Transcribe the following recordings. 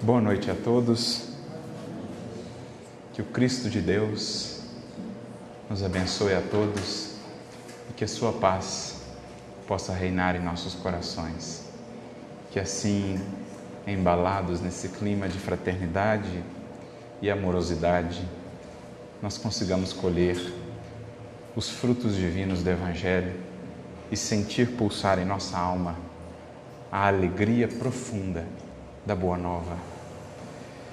Boa noite a todos. Que o Cristo de Deus nos abençoe a todos e que a sua paz possa reinar em nossos corações. Que assim, embalados nesse clima de fraternidade e amorosidade, nós consigamos colher os frutos divinos do Evangelho e sentir pulsar em nossa alma a alegria profunda da Boa Nova.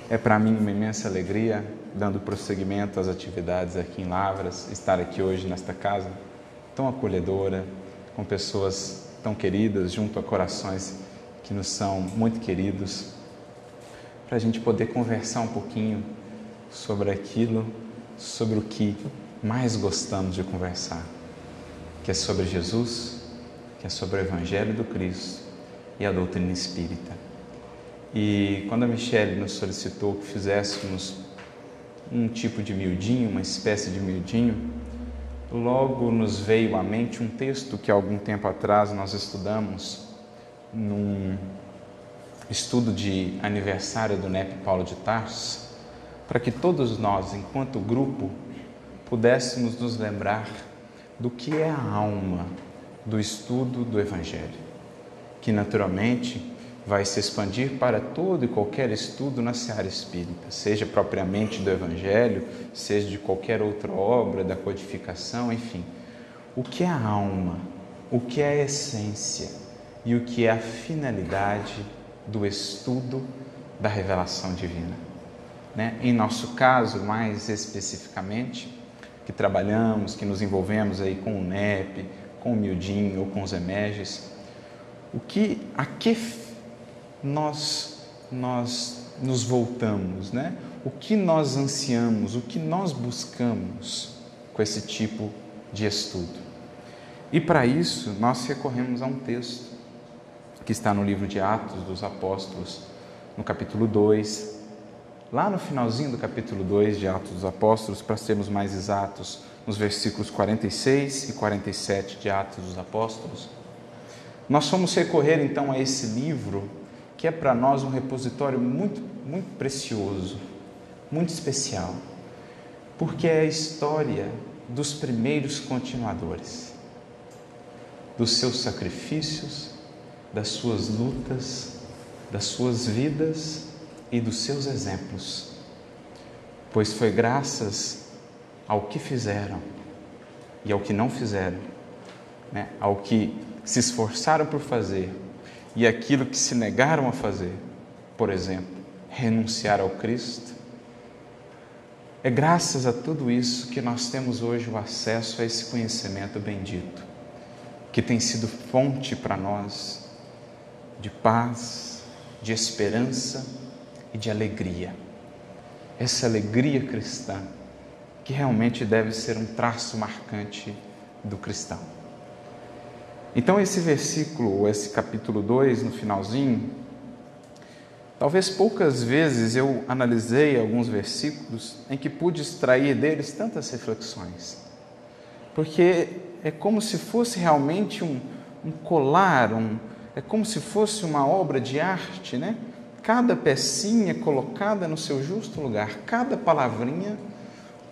É para mim uma imensa alegria, dando prosseguimento às atividades aqui em Lavras, estar aqui hoje nesta casa tão acolhedora, com pessoas tão queridas, junto a corações que nos são muito queridos, para a gente poder conversar um pouquinho sobre aquilo, sobre o que mais gostamos de conversar, que é sobre Jesus, que é sobre o Evangelho do Cristo e a doutrina espírita. E quando a Michelle nos solicitou que fizéssemos um tipo de miudinho, uma espécie de miudinho, logo nos veio à mente um texto que algum tempo atrás nós estudamos num estudo de aniversário do NEP Paulo de Tarso, para que todos nós, enquanto grupo, pudéssemos nos lembrar do que é a alma do estudo do Evangelho, que naturalmente vai se expandir para todo e qualquer estudo na seara espírita, seja propriamente do Evangelho, seja de qualquer outra obra, da codificação, enfim. O que é a alma? O que é a essência? E o que é a finalidade do estudo da revelação divina? Né? Em nosso caso, mais especificamente, que trabalhamos, que nos envolvemos aí com o NEP, com o Mildinho ou com os emerges, o que, a que nós, nós nos voltamos, né? O que nós ansiamos, o que nós buscamos com esse tipo de estudo. E para isso, nós recorremos a um texto que está no livro de Atos dos Apóstolos, no capítulo 2, lá no finalzinho do capítulo 2 de Atos dos Apóstolos, para sermos mais exatos, nos versículos 46 e 47 de Atos dos Apóstolos, nós fomos recorrer então a esse livro, que é para nós um repositório muito, muito precioso, muito especial, porque é a história dos primeiros continuadores, dos seus sacrifícios, das suas lutas, das suas vidas e dos seus exemplos, pois foi graças ao que fizeram e ao que não fizeram, né? ao que se esforçaram por fazer e aquilo que se negaram a fazer, por exemplo, renunciar ao Cristo. É graças a tudo isso que nós temos hoje o acesso a esse conhecimento bendito, que tem sido fonte para nós de paz, de esperança e de alegria. Essa alegria cristã, que realmente deve ser um traço marcante do cristão. Então, esse versículo, esse capítulo 2, no finalzinho, talvez poucas vezes eu analisei alguns versículos em que pude extrair deles tantas reflexões. Porque é como se fosse realmente um, um colar, um, é como se fosse uma obra de arte, né? cada pecinha colocada no seu justo lugar, cada palavrinha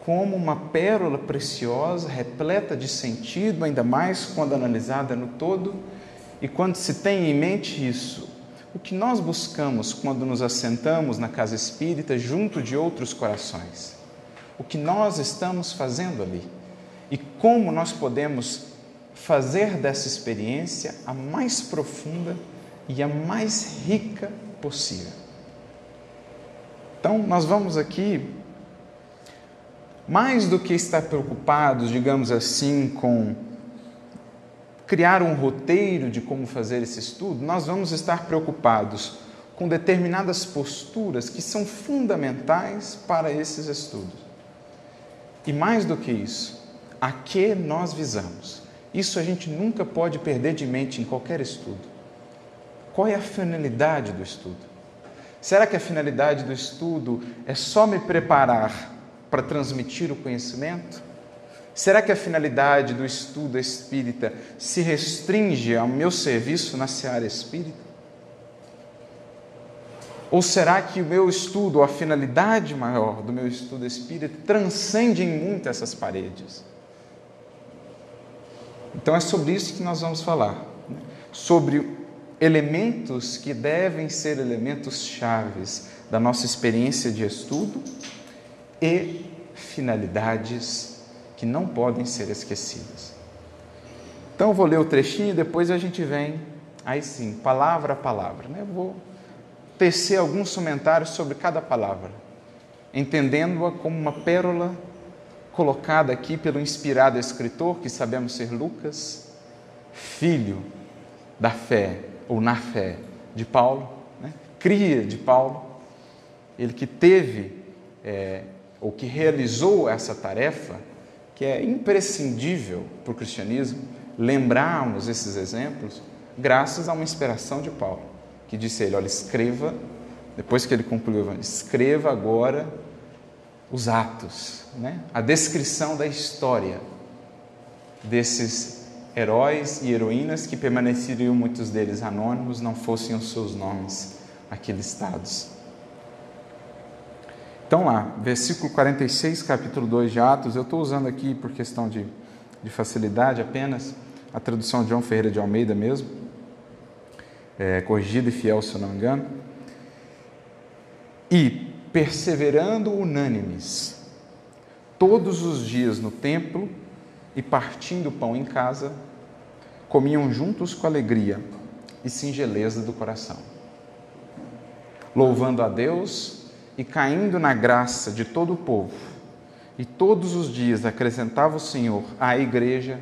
como uma pérola preciosa, repleta de sentido, ainda mais quando analisada no todo. E quando se tem em mente isso, o que nós buscamos quando nos assentamos na casa espírita junto de outros corações? O que nós estamos fazendo ali? E como nós podemos fazer dessa experiência a mais profunda e a mais rica possível. Então, nós vamos aqui, mais do que estar preocupados, digamos assim, com criar um roteiro de como fazer esse estudo, nós vamos estar preocupados com determinadas posturas que são fundamentais para esses estudos. E mais do que isso, a que nós visamos? Isso a gente nunca pode perder de mente em qualquer estudo. Qual é a finalidade do estudo? Será que a finalidade do estudo é só me preparar para transmitir o conhecimento? Será que a finalidade do estudo espírita se restringe ao meu serviço na seara espírita? Ou será que o meu estudo, a finalidade maior do meu estudo espírita, transcende muito essas paredes? Então é sobre isso que nós vamos falar. Né? Sobre elementos que devem ser elementos chaves da nossa experiência de estudo e finalidades que não podem ser esquecidas. Então eu vou ler o trechinho e depois a gente vem, aí sim, palavra a palavra. Né? Eu vou tecer alguns comentários sobre cada palavra, entendendo-a como uma pérola colocada aqui pelo inspirado escritor, que sabemos ser Lucas, filho da fé, ou na fé, de Paulo, né? cria de Paulo, ele que teve, é, ou que realizou essa tarefa, que é imprescindível para o cristianismo, lembrarmos esses exemplos, graças a uma inspiração de Paulo que disse a ele: Olha, escreva, depois que ele concluiu escreva agora os atos, né? a descrição da história desses heróis e heroínas que permaneceriam muitos deles anônimos, não fossem os seus nomes aqui listados. Então lá, versículo 46, capítulo 2 de Atos, eu estou usando aqui por questão de, de facilidade apenas a tradução de João Ferreira de Almeida mesmo é, corrigida e fiel, se eu não me engano. E perseverando unânimes, todos os dias no templo e partindo o pão em casa, comiam juntos com alegria e singeleza do coração, louvando a Deus e caindo na graça de todo o povo. E todos os dias acrescentava o Senhor à igreja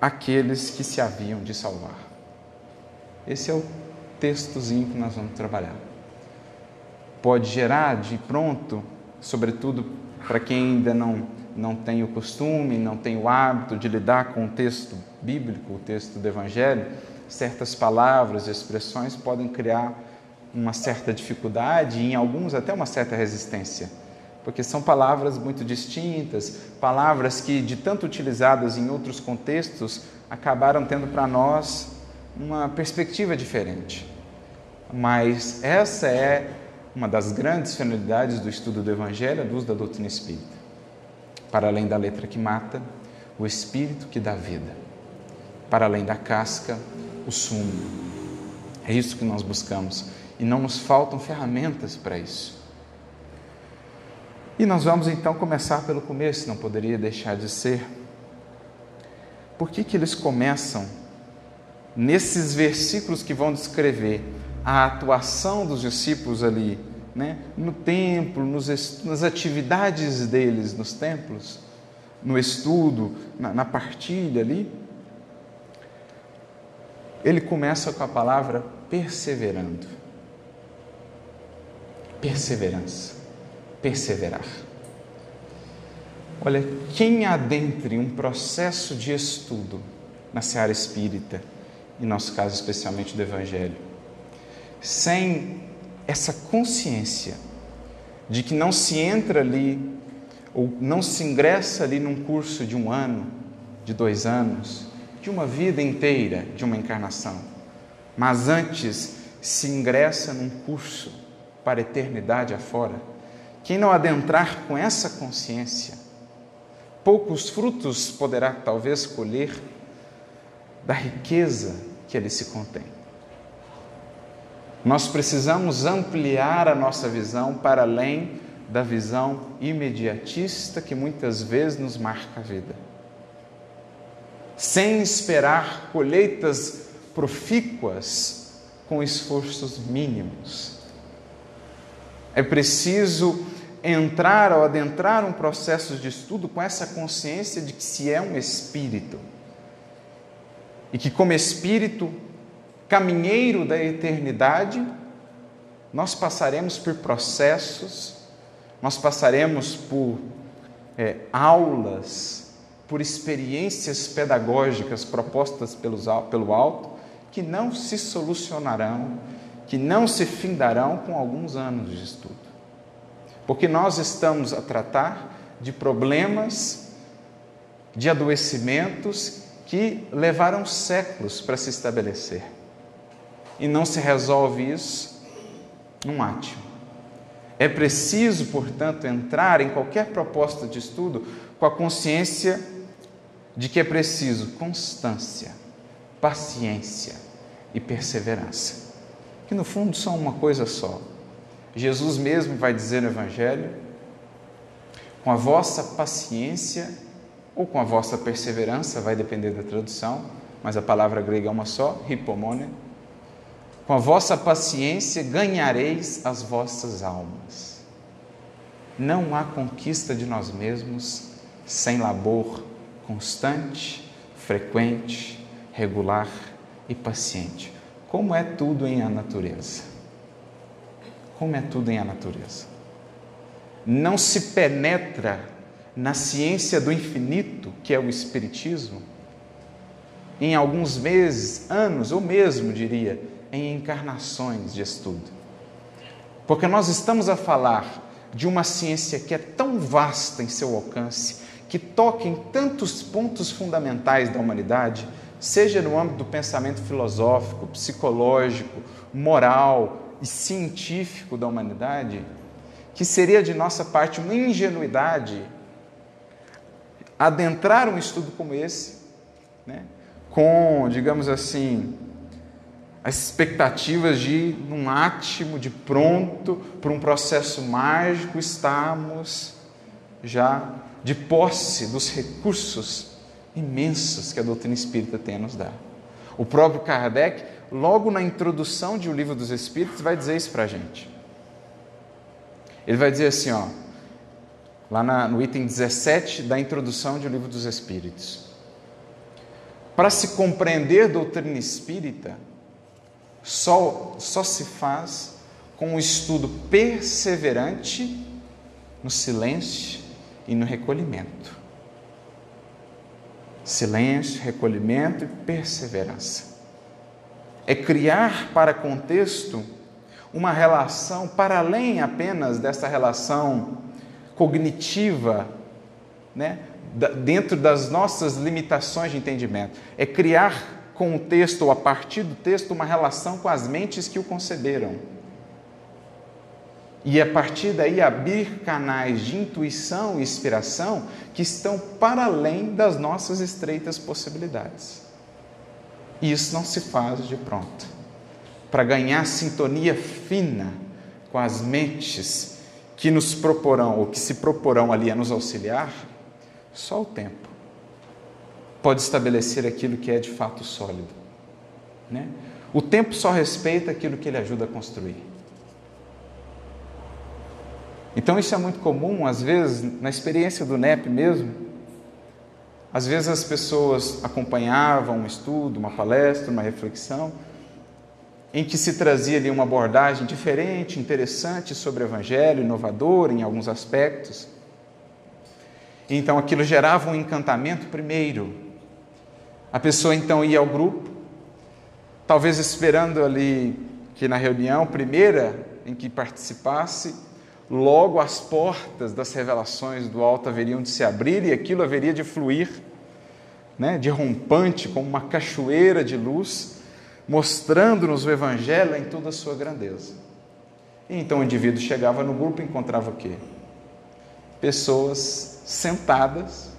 aqueles que se haviam de salvar. Esse é o textozinho que nós vamos trabalhar. Pode gerar de pronto, sobretudo para quem ainda não, não tem o costume, não tem o hábito de lidar com o texto bíblico, o texto do Evangelho, certas palavras expressões podem criar uma certa dificuldade e em alguns até uma certa resistência, porque são palavras muito distintas, palavras que de tanto utilizadas em outros contextos acabaram tendo para nós uma perspectiva diferente. Mas essa é uma das grandes finalidades do estudo do Evangelho, a luz da doutrina espírita. Para além da letra que mata, o espírito que dá vida. Para além da casca, o sumo. É isso que nós buscamos e não nos faltam ferramentas para isso. E nós vamos então começar pelo começo, não poderia deixar de ser. Por que, que eles começam nesses versículos que vão descrever a atuação dos discípulos ali, né, no templo, nos, nas atividades deles nos templos, no estudo, na, na partilha ali, ele começa com a palavra perseverando. Perseverança. Perseverar. Olha, quem adentre um processo de estudo na seara espírita, em nosso caso especialmente do Evangelho, sem essa consciência de que não se entra ali ou não se ingressa ali num curso de um ano, de dois anos, de uma vida inteira, de uma encarnação, mas antes se ingressa num curso para a eternidade afora. Quem não adentrar com essa consciência, poucos frutos poderá talvez colher da riqueza que ele se contém. Nós precisamos ampliar a nossa visão para além da visão imediatista que muitas vezes nos marca a vida. Sem esperar colheitas profícuas com esforços mínimos. É preciso entrar ou adentrar um processo de estudo com essa consciência de que se é um espírito. E que, como Espírito, caminheiro da eternidade, nós passaremos por processos, nós passaremos por é, aulas, por experiências pedagógicas propostas pelos, pelo alto, que não se solucionarão, que não se findarão com alguns anos de estudo. Porque nós estamos a tratar de problemas, de adoecimentos que levaram séculos para se estabelecer. E não se resolve isso num átimo. É preciso, portanto, entrar em qualquer proposta de estudo com a consciência de que é preciso constância, paciência e perseverança, que no fundo são uma coisa só. Jesus mesmo vai dizer no Evangelho: com a vossa paciência ou com a vossa perseverança, vai depender da tradução, mas a palavra grega é uma só, hipomone. Com a vossa paciência ganhareis as vossas almas. Não há conquista de nós mesmos sem labor constante, frequente, regular e paciente. Como é tudo em a natureza. Como é tudo em a natureza. Não se penetra na ciência do infinito, que é o Espiritismo, em alguns meses, anos ou mesmo, diria, em encarnações de estudo. Porque nós estamos a falar de uma ciência que é tão vasta em seu alcance, que toca em tantos pontos fundamentais da humanidade, seja no âmbito do pensamento filosófico, psicológico, moral e científico da humanidade, que seria de nossa parte uma ingenuidade adentrar um estudo como esse, né, com, digamos assim, as expectativas de, num átimo de pronto, para um processo mágico, estarmos já de posse dos recursos imensos que a doutrina espírita tem a nos dar. O próprio Kardec, logo na introdução de O Livro dos Espíritos, vai dizer isso para a gente. Ele vai dizer assim, ó, lá na, no item 17 da introdução de O Livro dos Espíritos. Para se compreender doutrina espírita, só, só se faz com um estudo perseverante no silêncio e no recolhimento. Silêncio, recolhimento e perseverança. É criar para contexto uma relação para além apenas dessa relação cognitiva, né? dentro das nossas limitações de entendimento. É criar com o texto ou a partir do texto uma relação com as mentes que o conceberam. E a partir daí abrir canais de intuição e inspiração que estão para além das nossas estreitas possibilidades. E isso não se faz de pronto. Para ganhar sintonia fina com as mentes que nos proporão ou que se proporão ali a nos auxiliar, só o tempo pode estabelecer aquilo que é de fato sólido. Né? O tempo só respeita aquilo que ele ajuda a construir. Então isso é muito comum, às vezes, na experiência do NEP mesmo. Às vezes as pessoas acompanhavam um estudo, uma palestra, uma reflexão, em que se trazia ali uma abordagem diferente, interessante sobre o Evangelho, inovadora em alguns aspectos. Então aquilo gerava um encantamento primeiro. A pessoa então ia ao grupo, talvez esperando ali que na reunião primeira em que participasse, logo as portas das revelações do alto haveriam de se abrir e aquilo haveria de fluir, né, de rompante, como uma cachoeira de luz, mostrando-nos o Evangelho em toda a sua grandeza. E então o indivíduo chegava no grupo e encontrava o quê? Pessoas sentadas,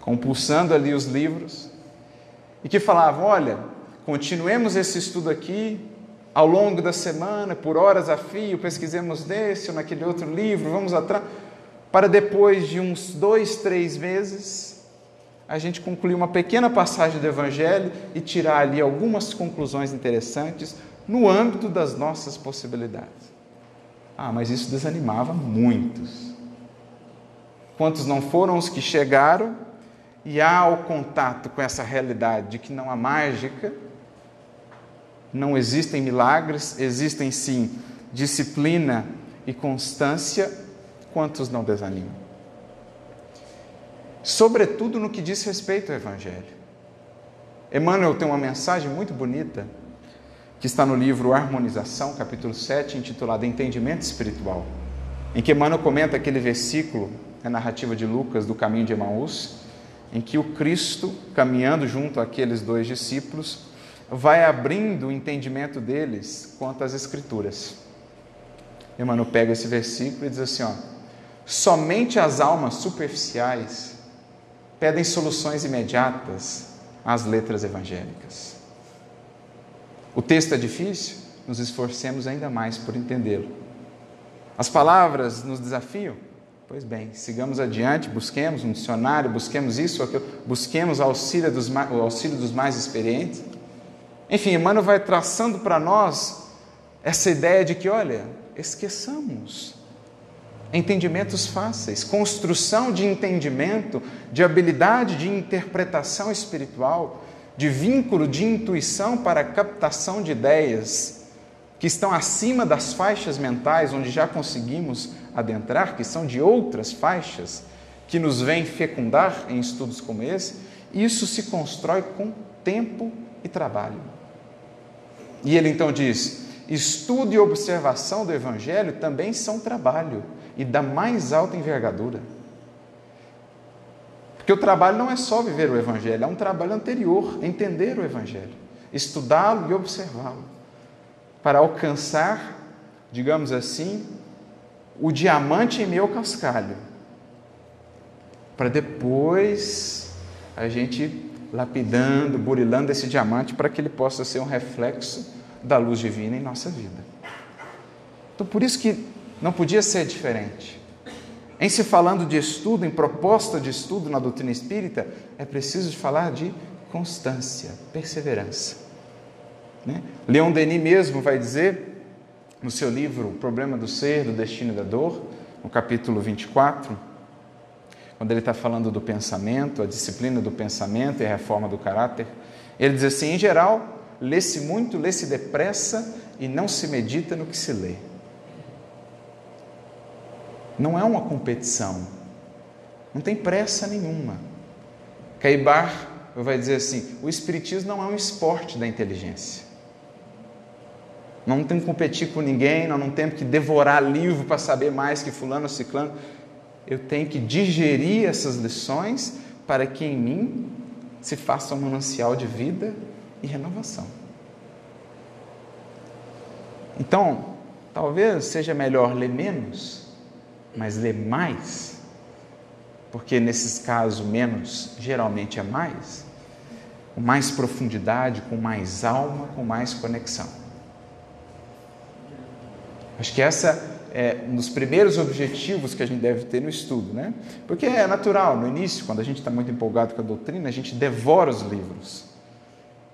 compulsando ali os livros, e que falavam: olha, continuemos esse estudo aqui, ao longo da semana, por horas a fio, pesquisemos nesse ou naquele outro livro, vamos atrás, para depois de uns dois, três meses, a gente concluir uma pequena passagem do Evangelho e tirar ali algumas conclusões interessantes no âmbito das nossas possibilidades. Ah, mas isso desanimava muitos. Quantos não foram os que chegaram e há o contato com essa realidade de que não há mágica, não existem milagres, existem sim disciplina e constância, quantos não desanimam? Sobretudo no que diz respeito ao Evangelho. Emmanuel tem uma mensagem muito bonita que está no livro Harmonização, capítulo 7, intitulado Entendimento Espiritual, em que Emmanuel comenta aquele versículo, a narrativa de Lucas do caminho de Emaús, em que o Cristo, caminhando junto àqueles dois discípulos, vai abrindo o entendimento deles quanto às Escrituras. Emmanuel pega esse versículo e diz assim: ó, somente as almas superficiais pedem soluções imediatas às letras evangélicas. O texto é difícil, nos esforcemos ainda mais por entendê-lo. As palavras nos desafiam? Pois bem, sigamos adiante, busquemos um dicionário, busquemos isso, aquilo, busquemos auxílio dos, o auxílio dos mais experientes. Enfim, Emmanuel vai traçando para nós essa ideia de que, olha, esqueçamos entendimentos fáceis, construção de entendimento, de habilidade de interpretação espiritual, de vínculo de intuição para captação de ideias que estão acima das faixas mentais onde já conseguimos adentrar, que são de outras faixas que nos vêm fecundar em estudos como esse, isso se constrói com tempo e trabalho. E ele então diz: estudo e observação do Evangelho também são trabalho e da mais alta envergadura. Porque o trabalho não é só viver o Evangelho, é um trabalho anterior, entender o Evangelho, estudá-lo e observá-lo, para alcançar, digamos assim, o diamante em meu cascalho, para depois a gente lapidando, burilando esse diamante para que ele possa ser um reflexo da luz divina em nossa vida. Então, por isso que não podia ser diferente. Em se falando de estudo, em proposta de estudo na doutrina espírita, é preciso falar de constância, perseverança. Né? Leon Denis mesmo vai dizer, no seu livro O Problema do Ser, do Destino e da Dor, no capítulo 24, quando ele está falando do pensamento, a disciplina do pensamento e a reforma do caráter, ele diz assim: em geral, lê-se muito, lê-se depressa e não se medita no que se lê. Não é uma competição, não tem pressa nenhuma. Caibar vai dizer assim: o Espiritismo não é um esporte da inteligência. Não tem que competir com ninguém, nós não temos que devorar livro para saber mais que fulano ou ciclano eu tenho que digerir essas lições para que em mim se faça um manancial de vida e renovação. Então, talvez seja melhor ler menos, mas ler mais, porque nesses casos menos geralmente é mais, com mais profundidade, com mais alma, com mais conexão. Acho que essa é, um dos primeiros objetivos que a gente deve ter no estudo, né? Porque é natural, no início, quando a gente está muito empolgado com a doutrina, a gente devora os livros.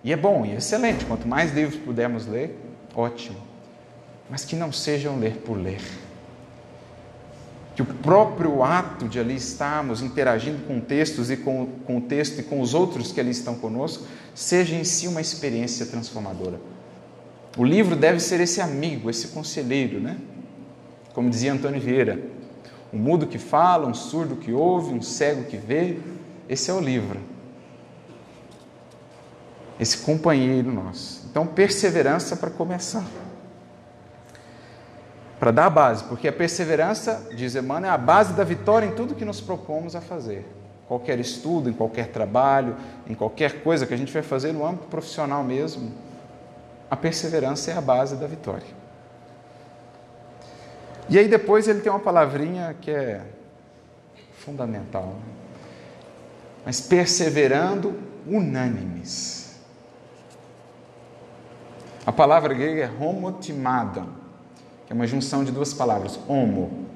E é bom, e é excelente, quanto mais livros pudermos ler, ótimo. Mas que não sejam ler por ler. Que o próprio ato de ali estarmos interagindo com textos e com, com o texto e com os outros que ali estão conosco, seja em si uma experiência transformadora. O livro deve ser esse amigo, esse conselheiro, né? Como dizia Antônio Vieira, um mudo que fala, um surdo que ouve, um cego que vê, esse é o livro. Esse companheiro nosso. Então, perseverança para começar. Para dar a base, porque a perseverança, diz Emmanuel, é a base da vitória em tudo que nos propomos a fazer. Qualquer estudo, em qualquer trabalho, em qualquer coisa que a gente vai fazer no âmbito profissional mesmo, a perseverança é a base da vitória. E aí depois ele tem uma palavrinha que é fundamental. Né? Mas perseverando unânimes. A palavra grega é homotimadon, que é uma junção de duas palavras, homo,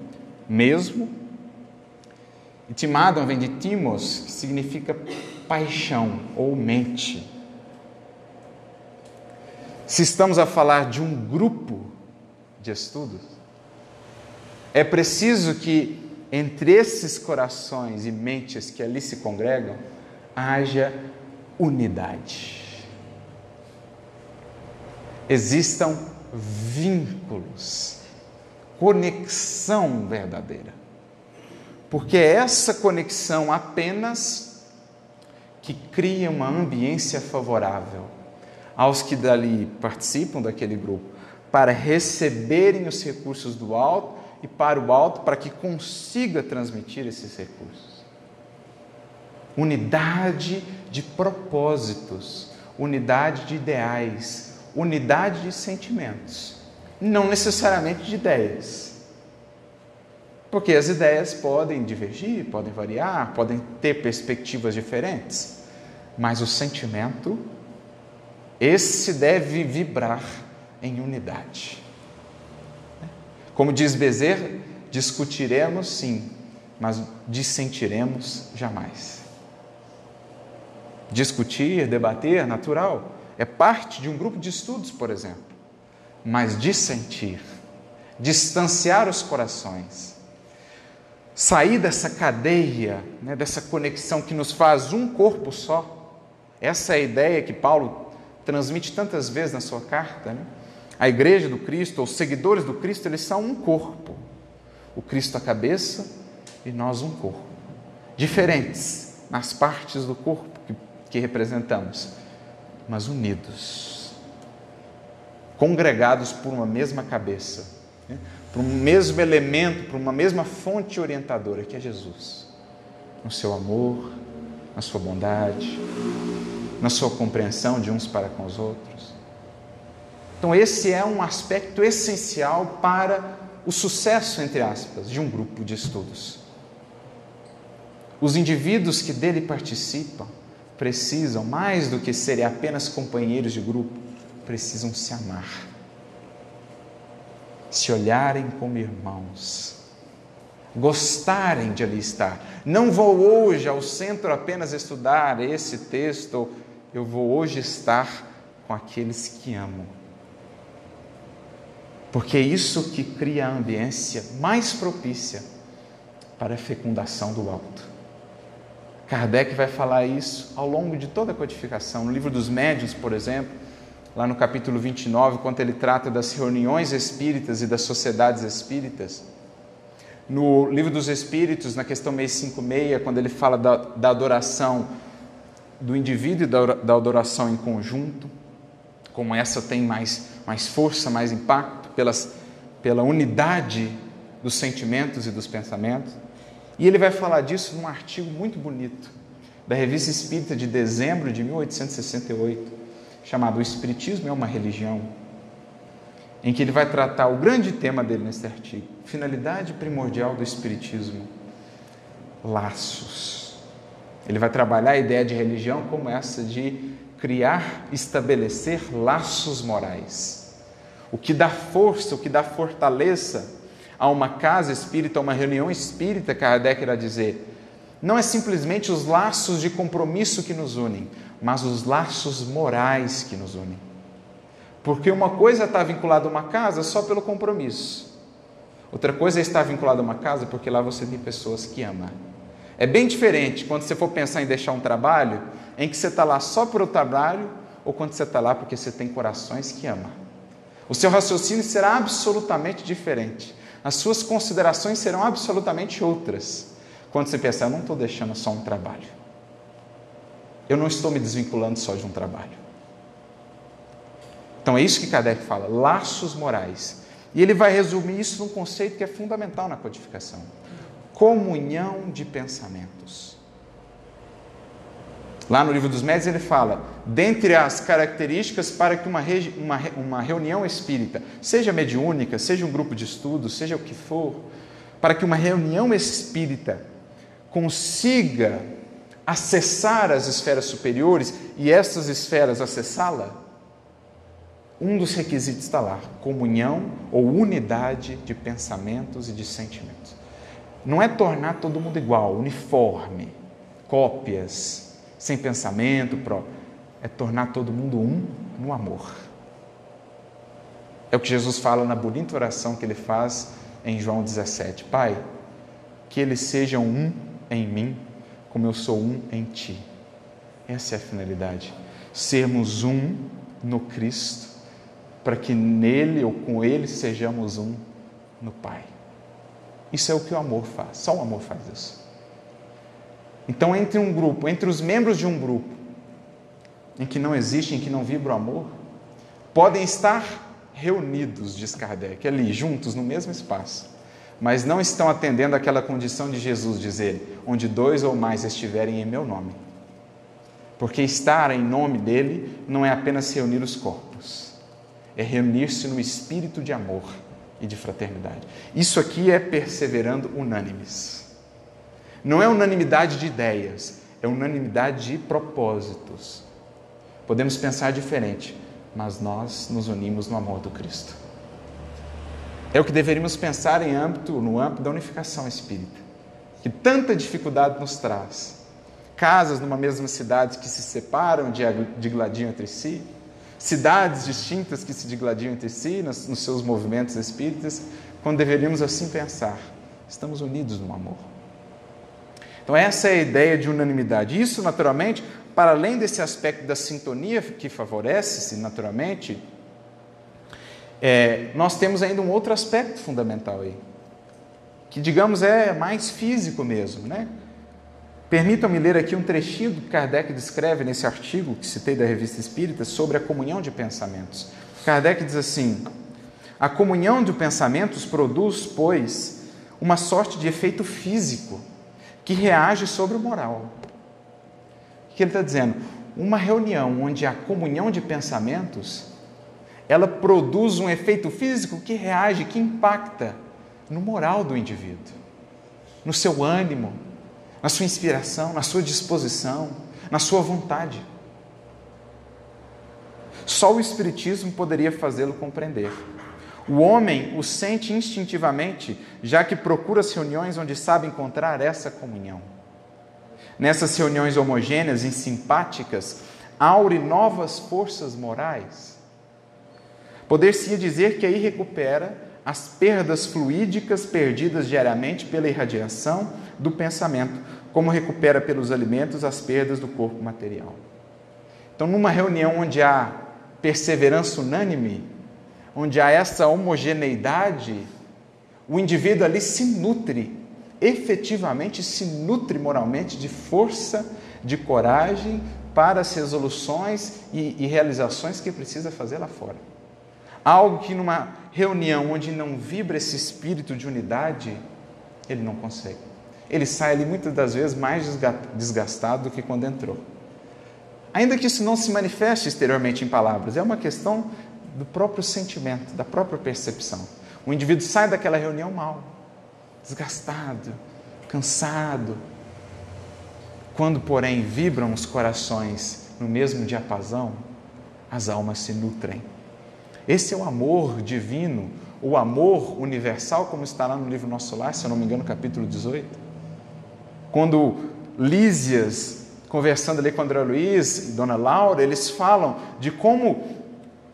mesmo, e timadon vem de timos, que significa paixão ou mente. Se estamos a falar de um grupo de estudos, é preciso que entre esses corações e mentes que ali se congregam haja unidade. Existam vínculos, conexão verdadeira. Porque é essa conexão apenas que cria uma ambiência favorável aos que dali participam daquele grupo, para receberem os recursos do alto e para o alto para que consiga transmitir esses recursos. Unidade de propósitos, unidade de ideais, unidade de sentimentos, não necessariamente de ideias. Porque as ideias podem divergir, podem variar, podem ter perspectivas diferentes, mas o sentimento, esse deve vibrar em unidade. Como diz Bezerra, discutiremos sim, mas dissentiremos jamais. Discutir, debater, natural, é parte de um grupo de estudos, por exemplo. Mas dissentir, distanciar os corações, sair dessa cadeia, né, dessa conexão que nos faz um corpo só. Essa é a ideia que Paulo transmite tantas vezes na sua carta. Né? A igreja do Cristo, os seguidores do Cristo, eles são um corpo. O Cristo a cabeça e nós um corpo. Diferentes nas partes do corpo que, que representamos, mas unidos. Congregados por uma mesma cabeça, né? por um mesmo elemento, por uma mesma fonte orientadora que é Jesus. No seu amor, na sua bondade, na sua compreensão de uns para com os outros. Então, esse é um aspecto essencial para o sucesso, entre aspas, de um grupo de estudos. Os indivíduos que dele participam precisam, mais do que serem apenas companheiros de grupo, precisam se amar, se olharem como irmãos, gostarem de ali estar. Não vou hoje ao centro apenas estudar esse texto, eu vou hoje estar com aqueles que amo porque é isso que cria a ambiência mais propícia para a fecundação do alto. Kardec vai falar isso ao longo de toda a codificação. No livro dos Médiuns, por exemplo, lá no capítulo 29, quando ele trata das reuniões espíritas e das sociedades espíritas. No livro dos Espíritos, na questão 656, quando ele fala da, da adoração do indivíduo e da, da adoração em conjunto, como essa tem mais, mais força, mais impacto pelas, pela unidade dos sentimentos e dos pensamentos. E ele vai falar disso num artigo muito bonito da Revista Espírita de dezembro de 1868, chamado O Espiritismo é uma Religião, em que ele vai tratar o grande tema dele nesse artigo, finalidade primordial do Espiritismo, laços. Ele vai trabalhar a ideia de religião como essa de criar, estabelecer laços morais o que dá força, o que dá fortaleza a uma casa espírita, a uma reunião espírita, Kardec irá dizer, não é simplesmente os laços de compromisso que nos unem, mas os laços morais que nos unem. Porque uma coisa está vinculada a uma casa só pelo compromisso. Outra coisa é estar vinculada a uma casa porque lá você tem pessoas que amam. É bem diferente quando você for pensar em deixar um trabalho em que você está lá só por o trabalho ou quando você está lá porque você tem corações que amam. O seu raciocínio será absolutamente diferente. As suas considerações serão absolutamente outras. Quando você pensar, eu não estou deixando só um trabalho. Eu não estou me desvinculando só de um trabalho. Então é isso que Kardec fala, laços morais. E ele vai resumir isso num conceito que é fundamental na codificação: comunhão de pensamentos. Lá no livro dos Médios ele fala: dentre as características para que uma, uma, uma reunião espírita, seja mediúnica, seja um grupo de estudo, seja o que for, para que uma reunião espírita consiga acessar as esferas superiores e essas esferas acessá-la, um dos requisitos está lá: comunhão ou unidade de pensamentos e de sentimentos. Não é tornar todo mundo igual, uniforme, cópias sem pensamento próprio, é tornar todo mundo um no amor. É o que Jesus fala na bonita oração que ele faz em João 17: Pai, que eles sejam um em mim, como eu sou um em ti. Essa é a finalidade. Sermos um no Cristo, para que nele ou com ele sejamos um no Pai. Isso é o que o amor faz, só o amor faz isso. Então, entre um grupo, entre os membros de um grupo, em que não existe, em que não vibra o amor, podem estar reunidos, diz Kardec, ali, juntos, no mesmo espaço, mas não estão atendendo àquela condição de Jesus dizer: onde dois ou mais estiverem em meu nome. Porque estar em nome dele não é apenas reunir os corpos, é reunir-se no espírito de amor e de fraternidade. Isso aqui é perseverando unânimes. Não é unanimidade de ideias, é unanimidade de propósitos. Podemos pensar diferente, mas nós nos unimos no amor do Cristo. É o que deveríamos pensar em âmbito, no âmbito da unificação espírita, que tanta dificuldade nos traz. Casas numa mesma cidade que se separam, digladiam entre si, cidades distintas que se digladiam entre si nos, seus movimentos espíritas, quando deveríamos assim pensar, estamos unidos no amor. Então, essa é a ideia de unanimidade. Isso, naturalmente, para além desse aspecto da sintonia que favorece-se naturalmente, é, nós temos ainda um outro aspecto fundamental aí, que, digamos, é mais físico mesmo, né? Permitam-me ler aqui um trechinho que Kardec descreve nesse artigo que citei da Revista Espírita sobre a comunhão de pensamentos. Kardec diz assim: A comunhão de pensamentos produz, pois, uma sorte de efeito físico que reage sobre o moral. O que ele está dizendo? Uma reunião onde há comunhão de pensamentos, ela produz um efeito físico que reage, que impacta no moral do indivíduo, no seu ânimo, na sua inspiração, na sua disposição, na sua vontade. Só o Espiritismo poderia fazê-lo compreender. O homem o sente instintivamente, já que procura as reuniões onde sabe encontrar essa comunhão. Nessas reuniões homogêneas e simpáticas, aure novas forças morais. Poder-se dizer que aí recupera as perdas fluídicas perdidas diariamente pela irradiação do pensamento, como recupera pelos alimentos as perdas do corpo material. Então, numa reunião onde há perseverança unânime, onde há essa homogeneidade, o indivíduo ali se nutre, efetivamente se nutre moralmente de força, de coragem para as resoluções e, e realizações que precisa fazer lá fora. Algo que numa reunião onde não vibra esse espírito de unidade, ele não consegue. Ele sai ali muitas das vezes mais desgastado do que quando entrou. Ainda que isso não se manifeste exteriormente em palavras, é uma questão do próprio sentimento, da própria percepção. O indivíduo sai daquela reunião mal, desgastado, cansado. Quando, porém, vibram os corações no mesmo diapasão, as almas se nutrem esse é o amor divino, o amor universal, como está lá no livro Nosso Lar, se eu não me engano, capítulo 18. Quando Lísias, conversando ali com André Luiz e Dona Laura, eles falam de como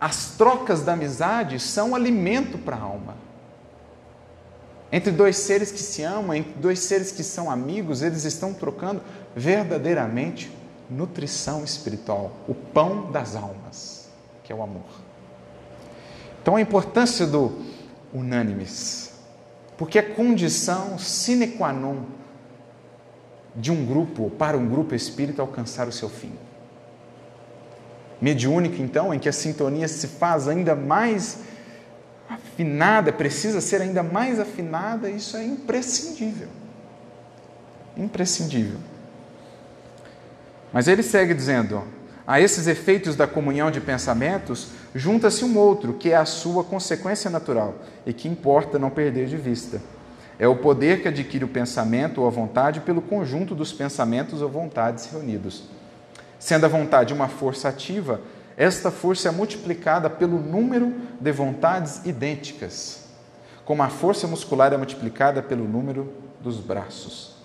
as trocas da amizade são alimento para a alma. Entre dois seres que se amam, entre dois seres que são amigos, eles estão trocando verdadeiramente nutrição espiritual, o pão das almas, que é o amor. Então a importância do unânimes, porque é condição sine qua non de um grupo, para um grupo espírita alcançar o seu fim. Mediúnico, então, em que a sintonia se faz ainda mais afinada, precisa ser ainda mais afinada, isso é imprescindível. Imprescindível. Mas ele segue dizendo: a esses efeitos da comunhão de pensamentos, junta-se um outro, que é a sua consequência natural e que importa não perder de vista. É o poder que adquire o pensamento ou a vontade pelo conjunto dos pensamentos ou vontades reunidos. Sendo a vontade uma força ativa, esta força é multiplicada pelo número de vontades idênticas, como a força muscular é multiplicada pelo número dos braços.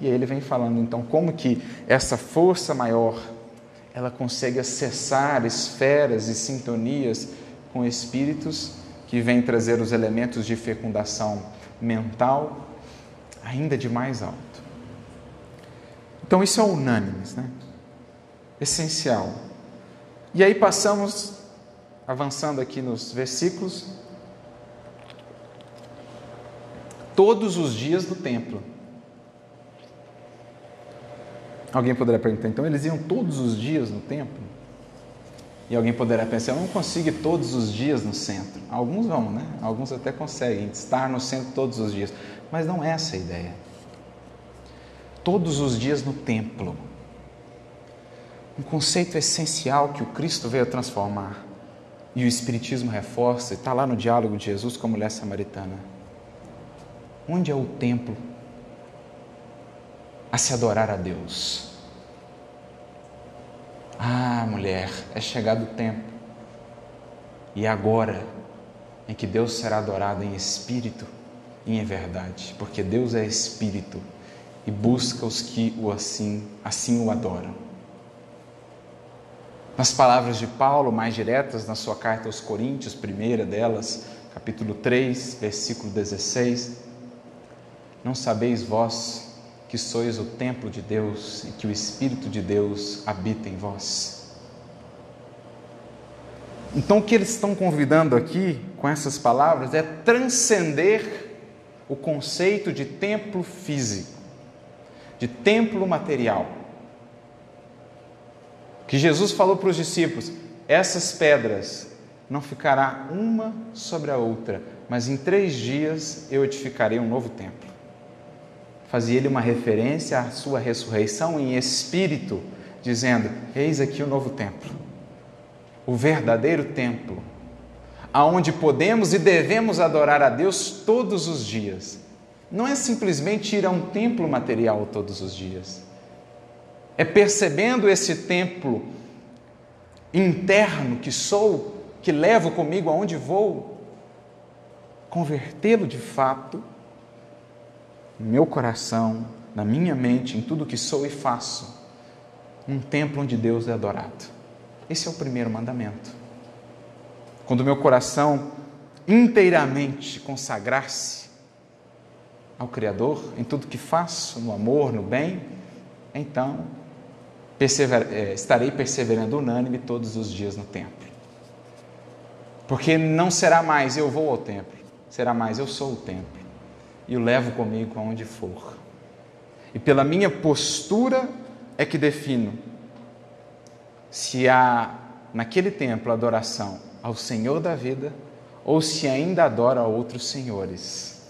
E aí ele vem falando então como que essa força maior ela consegue acessar esferas e sintonias com espíritos que vêm trazer os elementos de fecundação mental ainda de mais alto. Então isso é unânime, né? Essencial. E aí passamos avançando aqui nos versículos todos os dias do templo. Alguém poderá perguntar, então eles iam todos os dias no templo? E alguém poderá pensar, eu não consigo ir todos os dias no centro. Alguns vão, né? Alguns até conseguem estar no centro todos os dias. Mas não é essa a ideia. Todos os dias no templo. Um conceito essencial que o Cristo veio transformar. E o Espiritismo reforça, está lá no diálogo de Jesus com a mulher samaritana. Onde é o templo a se adorar a Deus? Ah, mulher, é chegado o tempo. E agora em que Deus será adorado em espírito e em verdade, porque Deus é espírito e busca os que o assim, assim o adoram. Nas palavras de Paulo, mais diretas, na sua carta aos Coríntios, primeira delas, capítulo 3, versículo 16: Não sabeis vós que sois o templo de Deus e que o Espírito de Deus habita em vós? Então, o que eles estão convidando aqui com essas palavras é transcender o conceito de templo físico, de templo material que Jesus falou para os discípulos: essas pedras não ficará uma sobre a outra, mas em três dias eu edificarei um novo templo. Fazia ele uma referência à sua ressurreição em espírito, dizendo: Eis aqui o novo templo, o verdadeiro templo, aonde podemos e devemos adorar a Deus todos os dias. Não é simplesmente ir a um templo material todos os dias é percebendo esse templo interno que sou, que levo comigo aonde vou, convertê-lo de fato no meu coração, na minha mente, em tudo que sou e faço, um templo onde Deus é adorado. Esse é o primeiro mandamento. Quando o meu coração inteiramente consagrar-se ao Criador em tudo que faço, no amor, no bem, então persever, é, estarei perseverando unânime todos os dias no templo. Porque não será mais eu vou ao templo, será mais eu sou o templo e o levo comigo aonde for. E pela minha postura é que defino se há naquele templo adoração ao Senhor da vida ou se ainda adora a outros senhores,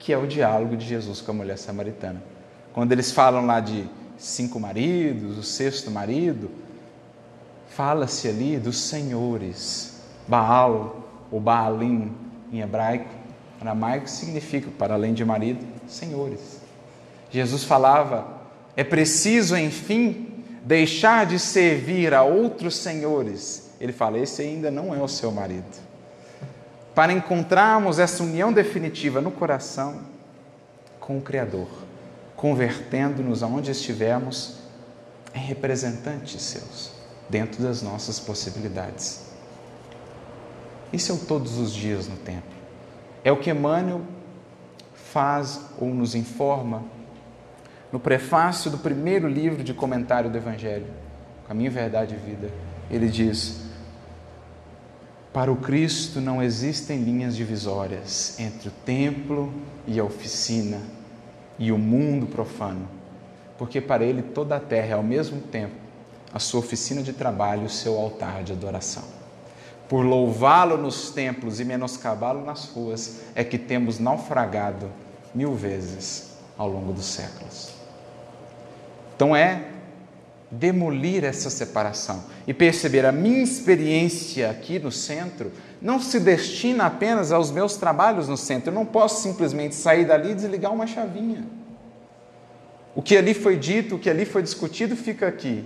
que é o diálogo de Jesus com a mulher samaritana. Quando eles falam lá de cinco maridos, o sexto marido, fala-se ali dos senhores. Baal, ou Baalim em hebraico, aramaico, significa, para além de marido, senhores. Jesus falava: é preciso, enfim, deixar de servir a outros senhores. Ele fala: esse ainda não é o seu marido. Para encontrarmos essa união definitiva no coração com o Criador convertendo-nos aonde estivermos em representantes seus, dentro das nossas possibilidades. Isso é o todos os dias no templo. É o que Emmanuel faz ou nos informa no prefácio do primeiro livro de comentário do Evangelho, Caminho, Verdade e Vida. Ele diz: Para o Cristo não existem linhas divisórias entre o templo e a oficina e o mundo profano, porque para ele toda a terra é ao mesmo tempo a sua oficina de trabalho e o seu altar de adoração. Por louvá-lo nos templos e menoscabá-lo nas ruas, é que temos naufragado mil vezes ao longo dos séculos. Então é demolir essa separação e perceber a minha experiência aqui no centro não se destina apenas aos meus trabalhos no centro. Eu não posso simplesmente sair dali e desligar uma chavinha. O que ali foi dito, o que ali foi discutido, fica aqui.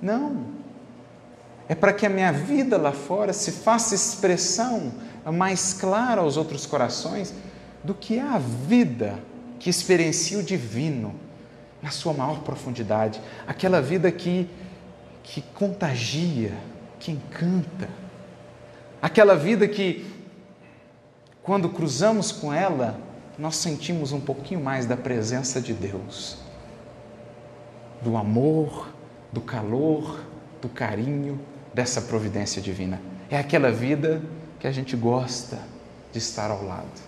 Não. É para que a minha vida lá fora se faça expressão mais clara aos outros corações do que é a vida que experiencia o divino na sua maior profundidade. Aquela vida que, que contagia, que encanta Aquela vida que, quando cruzamos com ela, nós sentimos um pouquinho mais da presença de Deus, do amor, do calor, do carinho dessa providência divina. É aquela vida que a gente gosta de estar ao lado.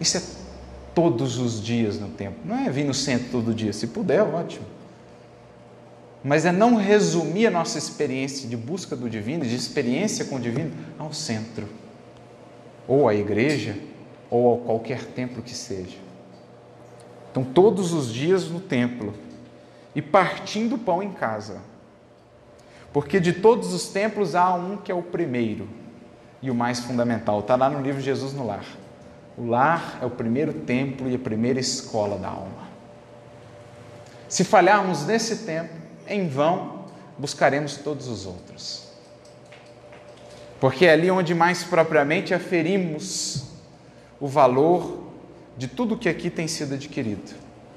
Isso é todos os dias no tempo. Não é vir no centro todo dia. Se puder, ótimo mas é não resumir a nossa experiência de busca do divino, de experiência com o divino, ao centro, ou à igreja, ou a qualquer templo que seja. Então, todos os dias no templo, e partindo o pão em casa. Porque de todos os templos há um que é o primeiro e o mais fundamental. Está lá no livro Jesus no Lar. O lar é o primeiro templo e a primeira escola da alma. Se falharmos nesse tempo, em vão buscaremos todos os outros. Porque é ali onde mais propriamente aferimos o valor de tudo que aqui tem sido adquirido.